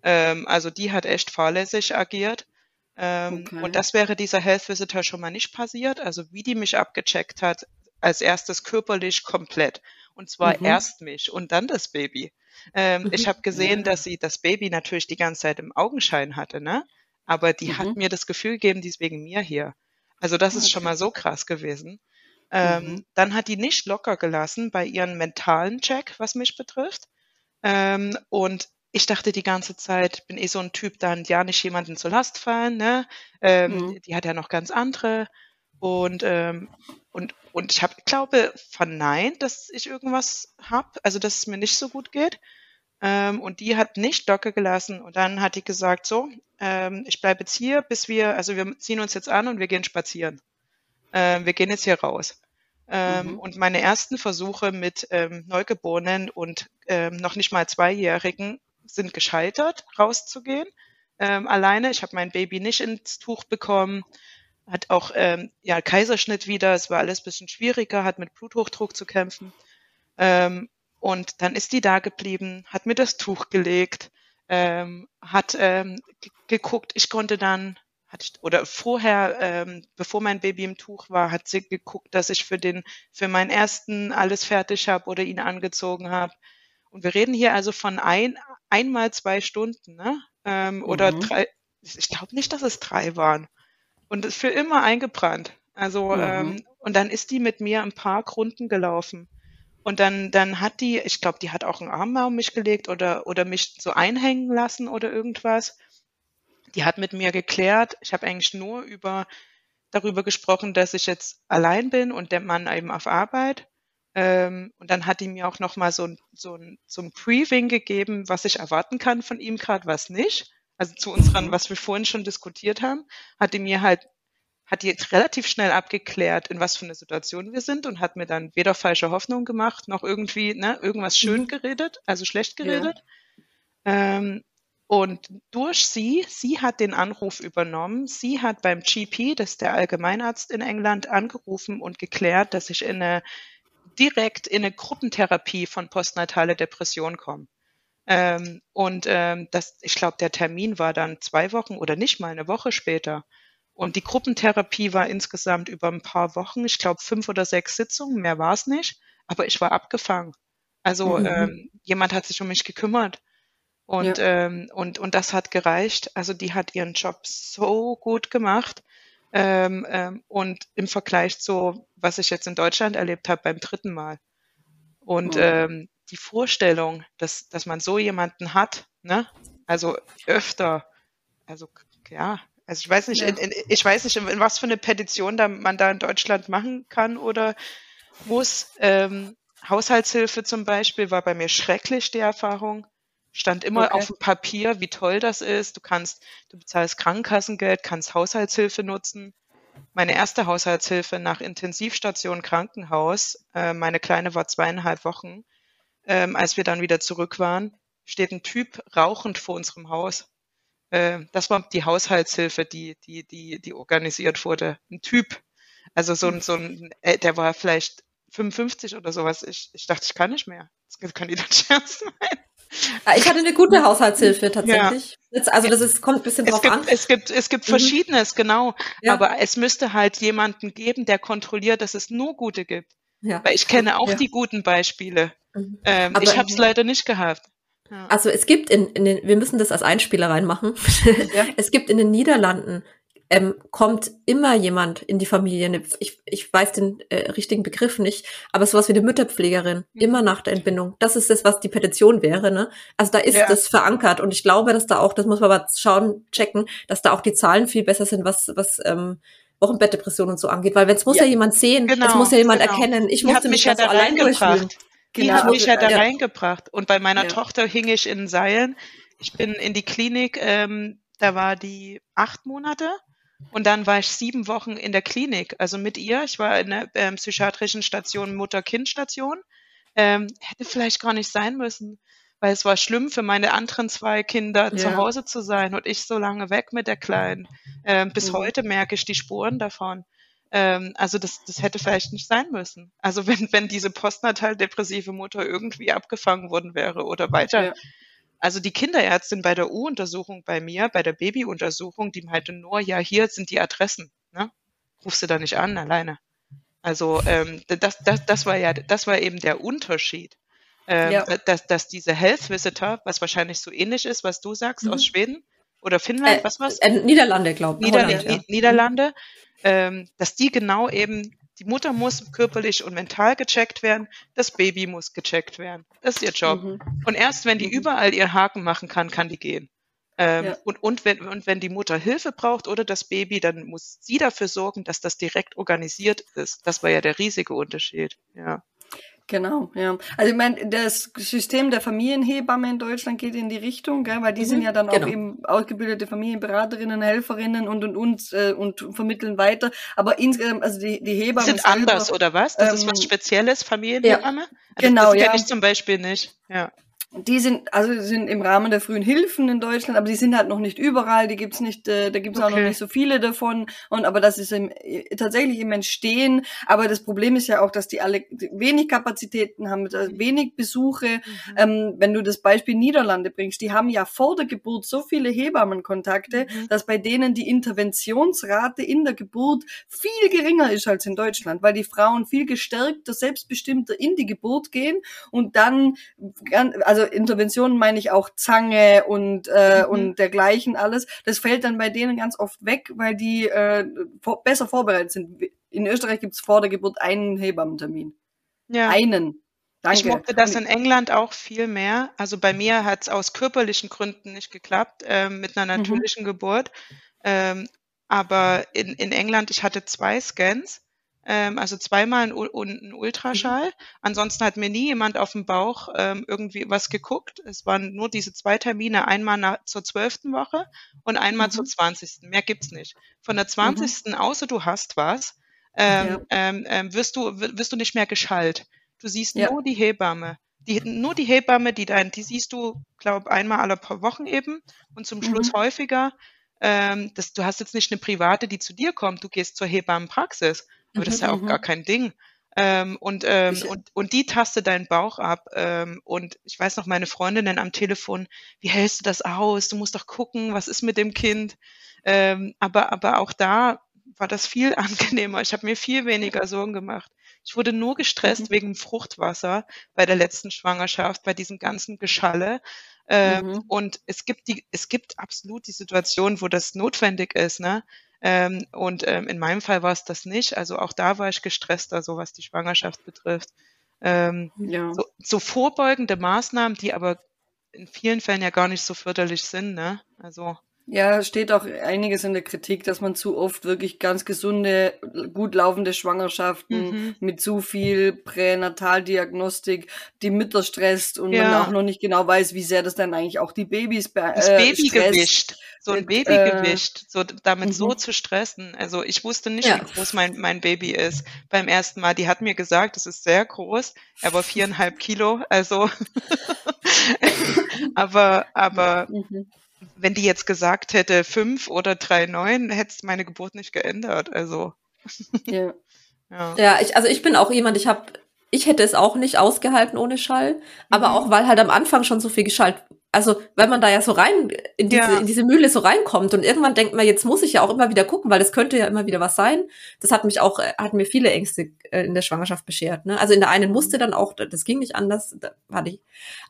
[SPEAKER 4] Ähm, also die hat echt fahrlässig agiert. Ähm, okay. Und das wäre dieser Health Visitor schon mal nicht passiert. Also wie die mich abgecheckt hat, als erstes körperlich komplett. Und zwar mhm. erst mich und dann das Baby. Ähm, mhm. Ich habe gesehen, ja. dass sie das Baby natürlich die ganze Zeit im Augenschein hatte, ne? Aber die mhm. hat mir das Gefühl gegeben, die ist wegen mir hier. Also das okay. ist schon mal so krass gewesen. Ähm, mhm. Dann hat die nicht locker gelassen bei ihren mentalen Check, was mich betrifft. Ähm, und ich dachte die ganze Zeit, bin eh so ein Typ, dann ja nicht jemanden zur Last fallen, ne? Ähm, mhm. Die hat ja noch ganz andere. Und, ähm, und, und ich hab, glaube verneint, dass ich irgendwas habe, also dass es mir nicht so gut geht. Ähm, und die hat nicht locker gelassen. Und dann hat die gesagt, so, ähm, ich bleibe jetzt hier, bis wir, also wir ziehen uns jetzt an und wir gehen spazieren. Ähm, wir gehen jetzt hier raus. Ähm, mhm. Und meine ersten Versuche mit ähm, Neugeborenen und ähm, noch nicht mal Zweijährigen sind gescheitert, rauszugehen. Ähm, alleine. Ich habe mein Baby nicht ins Tuch bekommen. Hat auch ähm, ja Kaiserschnitt wieder. Es war alles bisschen schwieriger, hat mit Bluthochdruck zu kämpfen. Ähm, und dann ist die da geblieben, hat mir das Tuch gelegt, ähm, hat ähm, geguckt. Ich konnte dann, hatte oder vorher, ähm, bevor mein Baby im Tuch war, hat sie geguckt, dass ich für den, für meinen ersten alles fertig habe oder ihn angezogen habe. Und wir reden hier also von ein, einmal zwei Stunden, ne? Ähm, mhm. Oder drei. Ich glaube nicht, dass es drei waren. Und ist für immer eingebrannt. Also, mhm. ähm, und dann ist die mit mir ein paar Runden gelaufen. Und dann, dann hat die, ich glaube, die hat auch einen Arm um mich gelegt oder, oder mich so einhängen lassen oder irgendwas. Die hat mit mir geklärt. Ich habe eigentlich nur über, darüber gesprochen, dass ich jetzt allein bin und der Mann eben auf Arbeit. Ähm, und dann hat die mir auch nochmal so, ein, so, ein, so ein Briefing gegeben, was ich erwarten kann von ihm gerade, was nicht. Also zu unseren, mhm. was wir vorhin schon diskutiert haben, hat die mir halt hat die jetzt relativ schnell abgeklärt, in was für eine Situation wir sind und hat mir dann weder falsche Hoffnung gemacht, noch irgendwie ne, irgendwas schön mhm. geredet, also schlecht geredet. Ja. Ähm, und durch sie, sie hat den Anruf übernommen, sie hat beim GP, das ist der Allgemeinarzt in England, angerufen und geklärt, dass ich in eine, direkt in eine Gruppentherapie von postnatale Depression komme. Ähm, und ähm, das, ich glaube, der Termin war dann zwei Wochen oder nicht mal eine Woche später. Und die Gruppentherapie war insgesamt über ein paar Wochen, ich glaube fünf oder sechs Sitzungen, mehr war es nicht, aber ich war abgefangen. Also mhm. ähm, jemand hat sich um mich gekümmert. Und, ja. ähm, und, und das hat gereicht. Also die hat ihren Job so gut gemacht. Ähm, ähm, und im Vergleich zu, was ich jetzt in Deutschland erlebt habe beim dritten Mal. Und mhm. ähm, die Vorstellung, dass, dass man so jemanden hat, ne? also öfter, also ja, also ich weiß nicht, ja. in, in, ich weiß nicht, in, in, was für eine Petition da man da in Deutschland machen kann oder muss. Ähm, Haushaltshilfe zum Beispiel war bei mir schrecklich, die Erfahrung. Stand immer okay. auf dem Papier, wie toll das ist. Du kannst, du bezahlst Krankenkassengeld, kannst Haushaltshilfe nutzen. Meine erste Haushaltshilfe nach Intensivstation Krankenhaus, äh, meine Kleine war zweieinhalb Wochen, ähm, als wir dann wieder zurück waren, steht ein Typ rauchend vor unserem Haus. Äh, das war die Haushaltshilfe, die, die, die, die organisiert wurde. Ein Typ. Also so ein, so ein, äh, der war vielleicht 55 oder sowas. Ich, ich dachte, ich kann nicht mehr. Das kann die dann [laughs] Scherz
[SPEAKER 2] meinen. Ah, ich hatte eine gute Haushaltshilfe tatsächlich. Ja. Also das ist, kommt ein bisschen drauf
[SPEAKER 4] es gibt,
[SPEAKER 2] an.
[SPEAKER 4] Es gibt, es gibt mhm. Verschiedenes, genau. Ja. Aber es müsste halt jemanden geben, der kontrolliert, dass es nur gute gibt. Ja. Weil ich kenne auch die guten Beispiele. Mhm. Ähm, ich habe es leider nicht gehabt.
[SPEAKER 2] Also es gibt in, in den, wir müssen das als Einspieler reinmachen. [laughs] Es gibt in den Niederlanden ähm, kommt immer jemand in die Familie. Ne, ich, ich weiß den äh, richtigen Begriff nicht, aber sowas wie eine Mütterpflegerin, mhm. immer nach der Entbindung. Das ist das, was die Petition wäre. Ne? Also da ist ja. das verankert und ich glaube, dass da auch, das muss man aber schauen, checken, dass da auch die Zahlen viel besser sind, was, was ähm, Wochenbettdepression und so angeht. Weil wenn es muss ja. ja, jemand sehen, es genau, muss ja jemand genau. erkennen. Ich musste mich ja so allein durchfühlen.
[SPEAKER 4] Die genau. hat mich ja da ja. reingebracht. Und bei meiner ja. Tochter hing ich in Seilen. Ich bin in die Klinik, ähm, da war die acht Monate. Und dann war ich sieben Wochen in der Klinik, also mit ihr. Ich war in der ähm, psychiatrischen Station, Mutter-Kind-Station. Ähm, hätte vielleicht gar nicht sein müssen, weil es war schlimm für meine anderen zwei Kinder ja. zu Hause zu sein und ich so lange weg mit der Kleinen. Ähm, bis mhm. heute merke ich die Spuren davon. Ähm, also das, das hätte vielleicht nicht sein müssen. Also wenn, wenn diese postnatal-depressive Mutter irgendwie abgefangen worden wäre oder weiter. Ja. Also die Kinderärztin bei der U-Untersuchung bei mir, bei der Baby-Untersuchung, die meinte nur, ja, hier sind die Adressen. Ne? Rufst du da nicht an, alleine. Also ähm, das, das, das war ja, das war eben der Unterschied. Ähm, ja. dass, dass diese Health Visitor, was wahrscheinlich so ähnlich ist, was du sagst, mhm. aus Schweden oder Finnland,
[SPEAKER 2] äh,
[SPEAKER 4] was war's?
[SPEAKER 2] Äh, Niederlande, glaube
[SPEAKER 4] ich. Nieder ja. Niederlande, ähm, dass die genau eben Die Mutter muss körperlich und mental gecheckt werden, das Baby muss gecheckt werden. Das ist ihr Job. Mhm. Und erst wenn die mhm. überall ihr Haken machen kann, kann die gehen. Ähm, ja. und, und, wenn, und wenn die Mutter Hilfe braucht oder das Baby, dann muss sie dafür sorgen, dass das direkt organisiert ist. Das war ja der riesige Unterschied. Ja.
[SPEAKER 3] Genau, ja. Also ich meine, das System der Familienhebamme in Deutschland geht in die Richtung, gell, weil die mhm, sind ja dann genau. auch eben ausgebildete Familienberaterinnen, Helferinnen und und und äh, und vermitteln weiter. Aber insgesamt, also die die Hebammen
[SPEAKER 4] sind selber, anders oder was? Das ähm, ist was ähm, Spezielles Familienhebamme. Ja,
[SPEAKER 3] also genau,
[SPEAKER 4] das
[SPEAKER 3] kenne
[SPEAKER 4] ich zum Beispiel nicht. Ja.
[SPEAKER 3] Die sind, also sind im Rahmen der frühen Hilfen in Deutschland, aber die sind halt noch nicht überall, die gibt's nicht, äh, da gibt's okay. auch noch nicht so viele davon. Und aber das ist im, äh, tatsächlich im Entstehen. Aber das Problem ist ja auch, dass die alle wenig Kapazitäten haben, äh, wenig Besuche. Mhm. Ähm, wenn du das Beispiel Niederlande bringst, die haben ja vor der Geburt so viele Hebammenkontakte, mhm. dass bei denen die Interventionsrate in der Geburt viel geringer ist als in Deutschland, weil die Frauen viel gestärkter, selbstbestimmter in die Geburt gehen und dann, also also Interventionen meine ich auch Zange und, äh, mhm. und dergleichen alles. Das fällt dann bei denen ganz oft weg, weil die äh, vor, besser vorbereitet sind. In Österreich gibt's vor der Geburt einen Hebammentermin. Ja. Einen.
[SPEAKER 4] Danke. Ich mochte das in England auch viel mehr. Also bei mir hat es aus körperlichen Gründen nicht geklappt äh, mit einer mhm. natürlichen mhm. Geburt. Ähm, aber in, in England, ich hatte zwei Scans ähm, also zweimal ein, ein Ultraschall. Mhm. Ansonsten hat mir nie jemand auf dem Bauch ähm, irgendwie was geguckt. Es waren nur diese zwei Termine, einmal nach, zur zwölften Woche und einmal mhm. zur zwanzigsten. Mehr gibt's nicht. Von der mhm. zwanzigsten, mhm. außer du hast was, ähm, ja. ähm, ähm, wirst du wirst du nicht mehr geschallt. Du siehst ja. nur die Hebamme. Die, nur die Hebamme, die dein, die siehst du, glaube einmal alle paar Wochen eben und zum Schluss mhm. häufiger. Ähm, das, du hast jetzt nicht eine private, die zu dir kommt, du gehst zur Hebammenpraxis aber das ist ja auch gar mhm. kein Ding. Ähm, und, ähm, ich, und, und die taste deinen Bauch ab. Ähm, und ich weiß noch, meine Freundinnen am Telefon, wie hältst du das aus? Du musst doch gucken, was ist mit dem Kind? Ähm, aber, aber auch da war das viel [laughs] angenehmer. Ich habe mir viel weniger Sorgen gemacht. Ich wurde nur gestresst mhm. wegen Fruchtwasser bei der letzten Schwangerschaft, bei diesem ganzen Geschalle. Ähm, mhm. Und es gibt die, es gibt absolut die Situation, wo das notwendig ist, ne? Ähm, und ähm, in meinem Fall war es das nicht. Also auch da war ich gestresster, so was die Schwangerschaft betrifft. Ähm, ja. so, so vorbeugende Maßnahmen, die aber in vielen Fällen ja gar nicht so förderlich sind. Ne? Also
[SPEAKER 3] ja, steht auch einiges in der Kritik, dass man zu oft wirklich ganz gesunde, gut laufende Schwangerschaften mhm. mit zu viel Pränataldiagnostik die Mütter stresst und ja. man auch noch nicht genau weiß, wie sehr das dann eigentlich auch die Babys
[SPEAKER 4] be Das äh, Babygewicht, so ein Babygewicht, äh, so damit so mhm. zu stressen. Also ich wusste nicht, ja. wie groß mein, mein Baby ist beim ersten Mal. Die hat mir gesagt, es ist sehr groß, aber viereinhalb Kilo, also [laughs] aber, aber mhm wenn die jetzt gesagt hätte fünf oder drei neun, hätte es meine Geburt nicht geändert. Also. [laughs]
[SPEAKER 2] Ja. ja. ja, ich, also ich bin auch jemand, ich habe, ich hätte es auch nicht ausgehalten ohne Schall, aber mhm. auch weil halt am Anfang schon so viel geschallt also wenn man da ja so rein in diese, ja. in diese Mühle so reinkommt und irgendwann denkt man, jetzt muss ich ja auch immer wieder gucken, weil das könnte ja immer wieder was sein. Das hat mich auch, äh, hat mir viele Ängste äh, in der Schwangerschaft beschert. Ne? Also in der einen musste dann auch, das ging nicht anders, da hatte ich.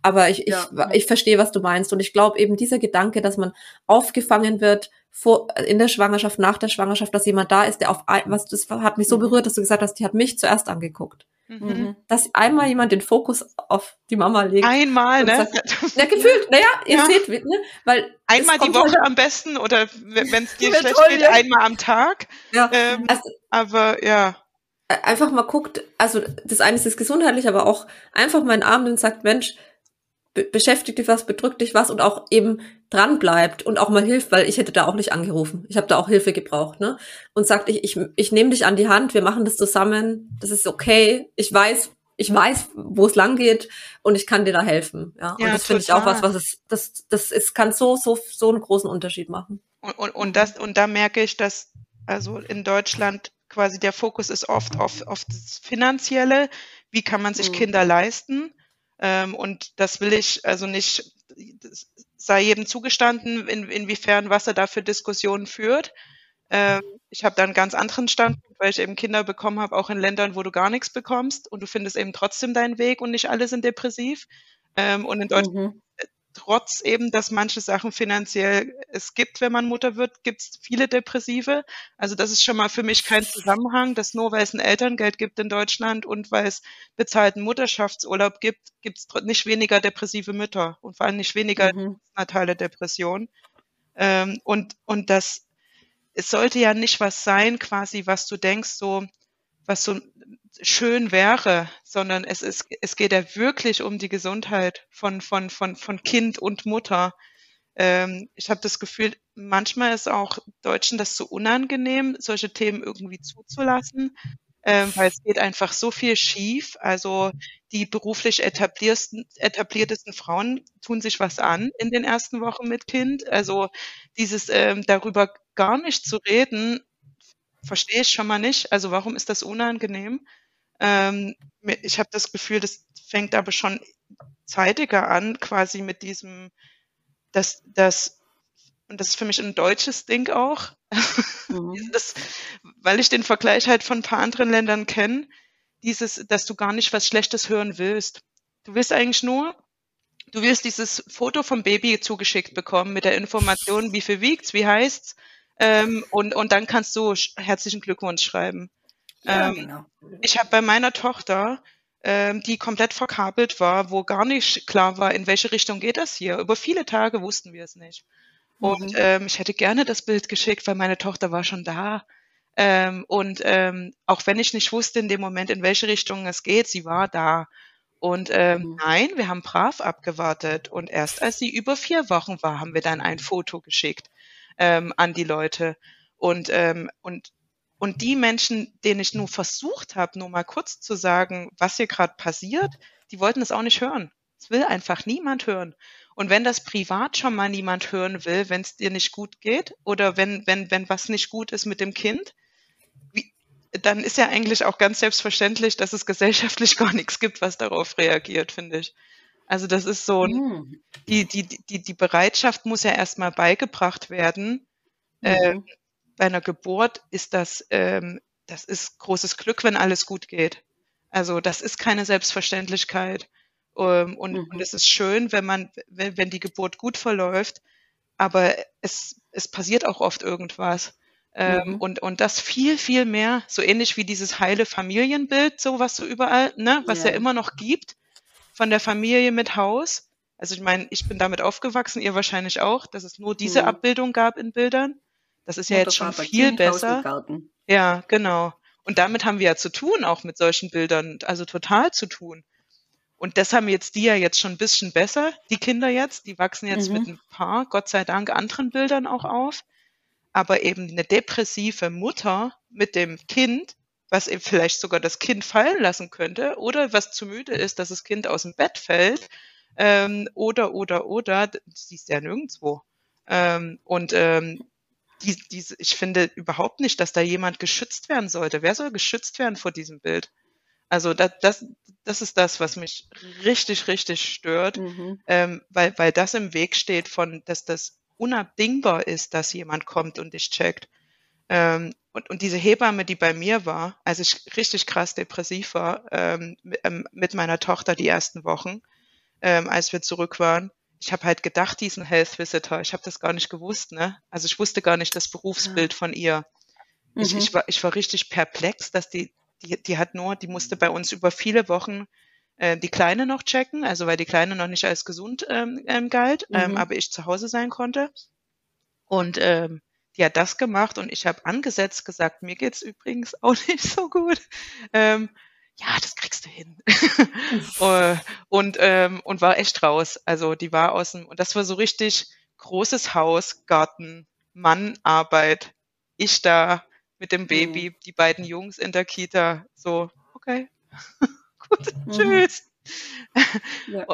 [SPEAKER 2] Aber ich, ja. ich, ich verstehe, was du meinst. Und ich glaube eben dieser Gedanke, dass man aufgefangen wird vor, in der Schwangerschaft, nach der Schwangerschaft, dass jemand da ist, der auf ein, was das hat mich so mhm. berührt, dass du gesagt hast, die hat mich zuerst angeguckt. Mhm. mhm. Dass einmal jemand den Fokus auf die Mama legt.
[SPEAKER 4] Einmal, ne?
[SPEAKER 2] Sagt, [laughs] ja, gefühlt, naja, ihr ja. seht, ne? Weil
[SPEAKER 4] einmal die Woche halt am besten oder [laughs] wenn es dir schlecht toll, geht, ja. einmal am Tag. Ja. Ähm, also, aber ja.
[SPEAKER 2] Einfach mal guckt, also das eine ist das gesundheitlich, aber auch einfach mal in den Arm und sagt, Mensch, beschäftigt dich was, bedrückt dich was und auch eben dran bleibt und auch mal hilft, weil ich hätte da auch nicht angerufen. Ich habe da auch Hilfe gebraucht, ne? Und sagt, ich, ich, ich nehme dich an die Hand, wir machen das zusammen, das ist okay, ich weiß, ich weiß, wo es lang geht und ich kann dir da helfen. Ja, ja und das finde ich auch was, was es, das, das ist, kann so, so, so einen großen Unterschied machen.
[SPEAKER 4] Und, und, und das, und da merke ich, dass also in Deutschland quasi der Fokus ist oft auf, auf das Finanzielle. Wie kann man sich mhm. Kinder leisten? Ähm, und das will ich also nicht, sei jedem zugestanden, in, inwiefern was er da für Diskussionen führt. Ähm, ich habe da einen ganz anderen Standpunkt, weil ich eben Kinder bekommen habe, auch in Ländern, wo du gar nichts bekommst und du findest eben trotzdem deinen Weg und nicht alle sind depressiv. Ähm, und in Deutschland mhm. Trotz eben, dass manche Sachen finanziell es gibt, wenn man Mutter wird, gibt es viele Depressive. Also das ist schon mal für mich kein Zusammenhang, dass nur weil es ein Elterngeld gibt in Deutschland und weil es bezahlten Mutterschaftsurlaub gibt, gibt es nicht weniger depressive Mütter und vor allem nicht weniger mhm. natale Depression. Ähm, und, und das, es sollte ja nicht was sein, quasi, was du denkst, so, was so schön wäre, sondern es ist, es geht ja wirklich um die Gesundheit von, von, von, von Kind und Mutter. Ähm, ich habe das Gefühl, manchmal ist auch Deutschen das so unangenehm, solche Themen irgendwie zuzulassen, ähm, weil es geht einfach so viel schief. Also die beruflich etabliertesten, etabliertesten Frauen tun sich was an in den ersten Wochen mit Kind. Also dieses ähm, darüber gar nicht zu reden, verstehe ich schon mal nicht. Also warum ist das unangenehm? Ähm, ich habe das Gefühl, das fängt aber schon zeitiger an, quasi mit diesem, dass das und das ist für mich ein deutsches Ding auch, mhm. [laughs] das, weil ich den Vergleich halt von ein paar anderen Ländern kenne, dieses, dass du gar nicht was Schlechtes hören willst. Du willst eigentlich nur, du willst dieses Foto vom Baby zugeschickt bekommen mit der Information, wie viel wiegt's, wie heißt's, ähm, und, und dann kannst du herzlichen Glückwunsch schreiben. Ja, ähm, genau. Ich habe bei meiner Tochter, ähm, die komplett verkabelt war, wo gar nicht klar war, in welche Richtung geht das hier. Über viele Tage wussten wir es nicht. Und mhm. ähm, ich hätte gerne das Bild geschickt, weil meine Tochter war schon da. Ähm, und ähm, auch wenn ich nicht wusste in dem Moment, in welche Richtung es geht, sie war da. Und ähm, mhm. nein, wir haben brav abgewartet. Und erst als sie über vier Wochen war, haben wir dann ein Foto geschickt ähm, an die Leute. Und, ähm, und, und die Menschen, denen ich nur versucht habe, nur mal kurz zu sagen, was hier gerade passiert, die wollten es auch nicht hören. Es will einfach niemand hören. Und wenn das privat schon mal niemand hören will, wenn es dir nicht gut geht oder wenn, wenn, wenn was nicht gut ist mit dem Kind, wie, dann ist ja eigentlich auch ganz selbstverständlich, dass es gesellschaftlich [laughs] gar nichts gibt, was darauf reagiert, finde ich. Also das ist so, mhm. die, die, die, die Bereitschaft muss ja erstmal beigebracht werden. Mhm. Äh, bei einer Geburt ist das, ähm, das ist großes Glück, wenn alles gut geht. Also das ist keine Selbstverständlichkeit. Ähm, und, mhm. und es ist schön, wenn man, wenn, wenn die Geburt gut verläuft, aber es, es passiert auch oft irgendwas. Ähm, mhm. und, und das viel, viel mehr, so ähnlich wie dieses heile Familienbild, so was so überall, ne, was ja, ja immer noch gibt von der Familie mit Haus. Also ich meine, ich bin damit aufgewachsen, ihr wahrscheinlich auch, dass es nur diese mhm. Abbildung gab in Bildern. Das ist ja jetzt schon viel besser. Ja, genau. Und damit haben wir ja zu tun, auch mit solchen Bildern, also total zu tun. Und das haben jetzt die ja jetzt schon ein bisschen besser, die Kinder jetzt, die wachsen jetzt mhm. mit ein paar, Gott sei Dank, anderen Bildern auch auf. Aber eben eine depressive Mutter mit dem Kind, was eben vielleicht sogar das Kind fallen lassen könnte oder was zu müde ist, dass das Kind aus dem Bett fällt ähm, oder, oder, oder, das siehst du ja nirgendwo. Ähm, und ähm, die, diese, ich finde überhaupt nicht, dass da jemand geschützt werden sollte. Wer soll geschützt werden vor diesem Bild? Also das, das, das ist das, was mich richtig, richtig stört, mhm. ähm, weil, weil das im Weg steht von, dass das unabdingbar ist, dass jemand kommt und dich checkt. Ähm, und, und diese Hebamme, die bei mir war, als ich richtig krass depressiv war, ähm, ähm, mit meiner Tochter die ersten Wochen, ähm, als wir zurück waren, ich habe halt gedacht, diesen Health Visitor, ich habe das gar nicht gewusst, ne? Also ich wusste gar nicht das Berufsbild ja. von ihr. Mhm. Ich, ich, war, ich war richtig perplex, dass die, die, die hat nur, die musste bei uns über viele Wochen äh, die Kleine noch checken, also weil die Kleine noch nicht als gesund ähm, ähm, galt, ähm, mhm. aber ich zu Hause sein konnte. Und ähm, die hat das gemacht und ich habe angesetzt gesagt, mir geht's übrigens [laughs] auch nicht so gut. Ähm, ja, das kriegst du hin. [laughs] Äh, und, ähm, und war echt raus. Also die war aus dem, und das war so richtig großes Haus, Garten, Mann, Arbeit, ich da mit dem Baby, mhm. die beiden Jungs in der Kita, so, okay, [laughs] gut, mhm. tschüss. Ja.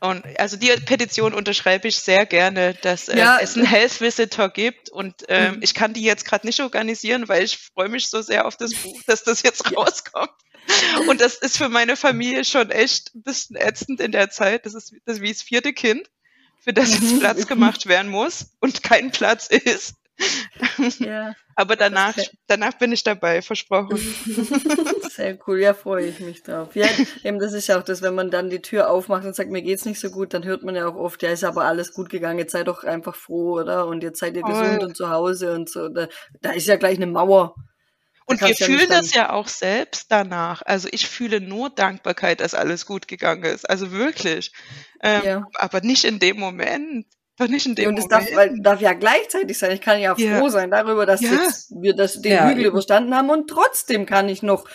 [SPEAKER 4] Und also die Petition unterschreibe ich sehr gerne, dass äh, ja. es einen Health Visitor gibt. Und ähm, mhm. ich kann die jetzt gerade nicht organisieren, weil ich freue mich so sehr auf das Buch, dass das jetzt rauskommt. Und das ist für meine Familie schon echt ein bisschen ätzend in der Zeit. Das ist, das wie das vierte Kind, für das jetzt. [laughs] Platz gemacht werden muss und kein Platz ist. [laughs] ja. Aber danach, danach bin ich dabei, versprochen. [laughs]
[SPEAKER 3] Sehr cool, ja, freue ich mich drauf. Ja, eben, das ist ja auch das, wenn man dann die Tür aufmacht und sagt, mir geht's nicht so gut, dann hört man ja auch oft, ja, ist aber alles gut gegangen, jetzt seid doch einfach froh, oder? Und jetzt seid ihr gesund und zu Hause und so. Da, da ist ja gleich eine Mauer.
[SPEAKER 4] Und wir fühlen das ja auch selbst danach. Also ich fühle nur Dankbarkeit, dass alles gut gegangen ist. Also wirklich. Ähm, ja. Aber nicht in dem Moment. Doch nicht in dem
[SPEAKER 3] und es darf, darf ja gleichzeitig sein. Ich kann ja froh ja. sein darüber, dass ja. wir das, den Hügel überstanden haben und trotzdem kann ich noch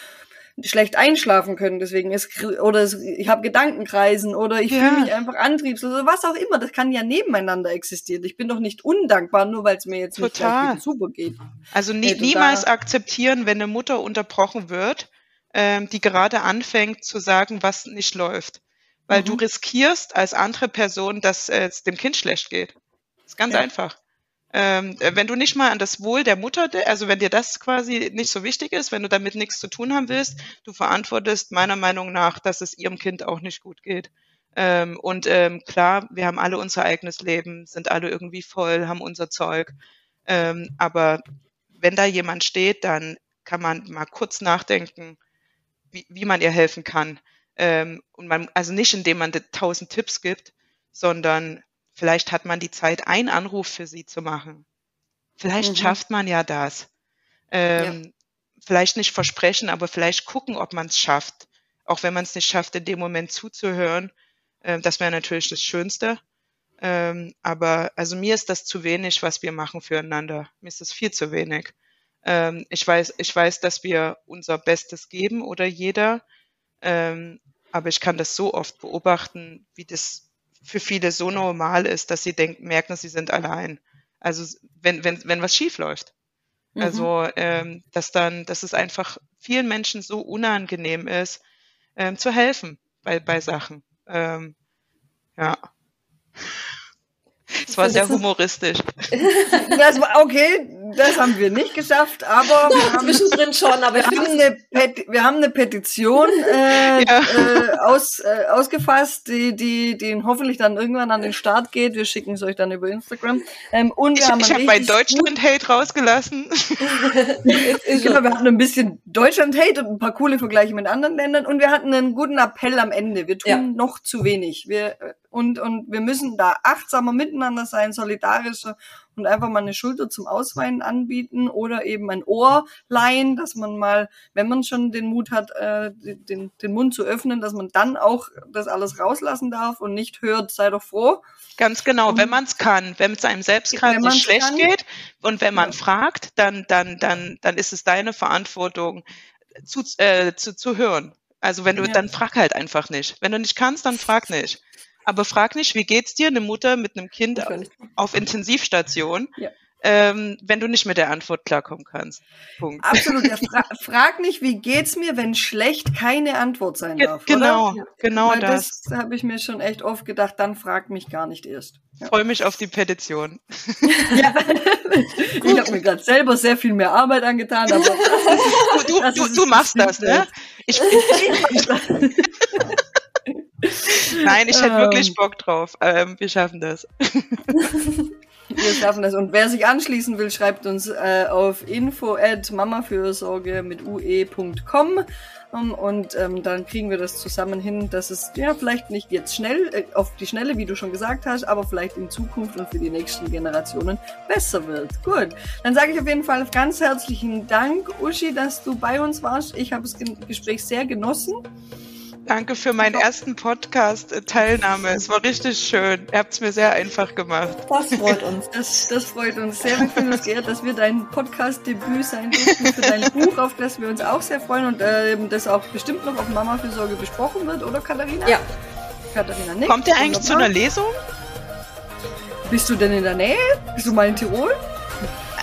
[SPEAKER 3] schlecht einschlafen können, deswegen ist oder es, ich habe Gedankenkreisen oder ich ja. fühle mich einfach antriebslos oder was auch immer. Das kann ja nebeneinander existieren. Ich bin doch nicht undankbar, nur weil es mir jetzt Total. nicht super geht.
[SPEAKER 4] Also nie, hey, niemals akzeptieren, wenn eine Mutter unterbrochen wird, ähm, die gerade anfängt zu sagen, was nicht läuft, weil mhm. du riskierst als andere Person, dass es dem Kind schlecht geht. Das ist ganz ja. einfach ähm, wenn du nicht mal an das Wohl der Mutter, also wenn dir das quasi nicht so wichtig ist, wenn du damit nichts zu tun haben willst, du verantwortest meiner Meinung nach, dass es ihrem Kind auch nicht gut geht. Ähm, und ähm, klar, wir haben alle unser eigenes Leben, sind alle irgendwie voll, haben unser Zeug. Ähm, aber wenn da jemand steht, dann kann man mal kurz nachdenken, wie, wie man ihr helfen kann. Ähm, und man, also nicht indem man tausend Tipps gibt, sondern Vielleicht hat man die Zeit, einen Anruf für sie zu machen. Vielleicht mhm. schafft man ja das. Ähm, ja. Vielleicht nicht versprechen, aber vielleicht gucken, ob man es schafft. Auch wenn man es nicht schafft, in dem Moment zuzuhören. Ähm, das wäre natürlich das Schönste. Ähm, aber also mir ist das zu wenig, was wir machen füreinander. Mir ist das viel zu wenig. Ähm, ich weiß, ich weiß, dass wir unser Bestes geben oder jeder. Ähm, aber ich kann das so oft beobachten, wie das für viele so normal ist, dass sie denken, merken, sie sind allein. Also wenn, wenn, wenn was schief läuft. Mhm. Also ähm, dass dann, dass es einfach vielen Menschen so unangenehm ist, ähm, zu helfen bei, bei Sachen. Ähm, ja. [laughs] [laughs] Es war sehr humoristisch.
[SPEAKER 3] Das war okay, das haben wir nicht geschafft, aber
[SPEAKER 2] wir haben, zwischendrin schon. Aber
[SPEAKER 3] wir, haben eine, wir haben eine Petition äh, [laughs] ja. äh, aus, äh, ausgefasst, die, die, die hoffentlich dann irgendwann an den Start geht. Wir schicken es euch dann über Instagram.
[SPEAKER 4] Ähm, und wir ich haben ich habe mein Deutschland-Hate rausgelassen. [laughs]
[SPEAKER 3] genau, wir hatten ein bisschen Deutschland-Hate und ein paar coole Vergleiche mit anderen Ländern und wir hatten einen guten Appell am Ende. Wir tun ja. noch zu wenig. Wir und, und wir müssen da achtsamer miteinander sein, solidarischer und einfach mal eine Schulter zum Ausweinen anbieten oder eben ein Ohr leihen, dass man mal, wenn man schon den Mut hat, äh, den, den Mund zu öffnen, dass man dann auch das alles rauslassen darf und nicht hört, sei doch froh.
[SPEAKER 4] Ganz genau, und, wenn man es kann, wenn es einem selbst gerade nicht schlecht kann, geht und wenn man ja. fragt, dann, dann, dann, dann ist es deine Verantwortung, zu, äh, zu, zu hören. Also wenn du, ja. dann frag halt einfach nicht. Wenn du nicht kannst, dann frag nicht. Aber frag nicht, wie geht's dir, eine Mutter mit einem Kind auf Intensivstation, ja. ähm, wenn du nicht mit der Antwort klarkommen kannst.
[SPEAKER 3] Punkt. Absolut. Ja, fra [laughs] frag nicht, wie geht's mir, wenn schlecht keine Antwort sein darf.
[SPEAKER 4] Genau, oder? genau Weil
[SPEAKER 3] das. Das habe ich mir schon echt oft gedacht, dann frag mich gar nicht erst.
[SPEAKER 4] Ja. Freue mich auf die Petition. [laughs]
[SPEAKER 3] ja. ich habe mir gerade selber sehr viel mehr Arbeit angetan, aber [laughs]
[SPEAKER 4] du, du, du, du machst das, ne? Ich, ich, ich, Nein, ich hätte wirklich ähm. Bock drauf. Ähm, wir schaffen das. [laughs]
[SPEAKER 3] Wir schaffen das. Und wer sich anschließen will, schreibt uns äh, auf info at mamafürsorge mit ue.com um, und ähm, dann kriegen wir das zusammen hin, dass es ja vielleicht nicht jetzt schnell, äh, auf die Schnelle, wie du schon gesagt hast, aber vielleicht in Zukunft und für die nächsten Generationen besser wird. Gut, dann sage ich auf jeden Fall ganz herzlichen Dank, Uschi, dass du bei uns warst. Ich habe das Gespräch sehr genossen.
[SPEAKER 4] Danke für meinen ersten Podcast-Teilnahme. Es war richtig schön. Ihr habt es mir sehr einfach gemacht.
[SPEAKER 3] Das freut [laughs] uns. Das, das freut uns sehr. Wir fühlen uns geehrt, dass wir dein Podcast-Debüt sein durften für dein Buch, auf das wir uns auch sehr freuen und äh, das auch bestimmt noch auf Mama für Sorge besprochen wird, oder Katharina?
[SPEAKER 2] Ja.
[SPEAKER 4] Katharina nickt. Kommt ihr eigentlich zu einer Lesung?
[SPEAKER 3] Bist du denn in der Nähe? Bist du mal in Tirol?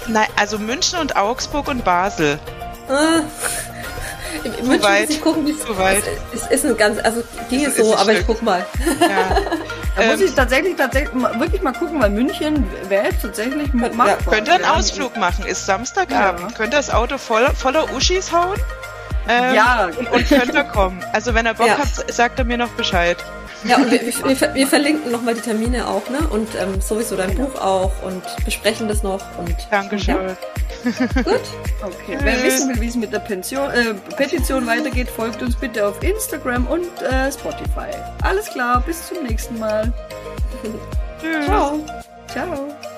[SPEAKER 4] Nein, also München und Augsburg und Basel. Äh.
[SPEAKER 2] Zu München weit, muss ich gucken, wie es weit. Es ist ein ganz, also ging es so, aber Stück. ich guck mal. Ja. [laughs]
[SPEAKER 3] da muss ähm, ich tatsächlich, tatsächlich wirklich mal gucken, weil München wäre tatsächlich mit
[SPEAKER 4] ja, Könnt ihr einen Ausflug machen? Ist Samstagabend. Ja. Könnt ihr das Auto voller, voller Uschis hauen? Ähm, ja. Und könnt ihr kommen. Also wenn ihr Bock ja. habt, sagt er mir noch Bescheid.
[SPEAKER 2] Ja, und wir, wir, wir verlinken nochmal die Termine auch, ne? Und ähm, sowieso dein genau. Buch auch und besprechen das noch. Und,
[SPEAKER 4] Dankeschön.
[SPEAKER 2] Ja. Gut.
[SPEAKER 3] Okay. Wer wissen will, wie es mit der Pension, äh, Petition weitergeht, folgt uns bitte auf Instagram und äh, Spotify. Alles klar, bis zum nächsten Mal. [laughs]
[SPEAKER 2] Tschüss. Ciao.
[SPEAKER 3] Ciao.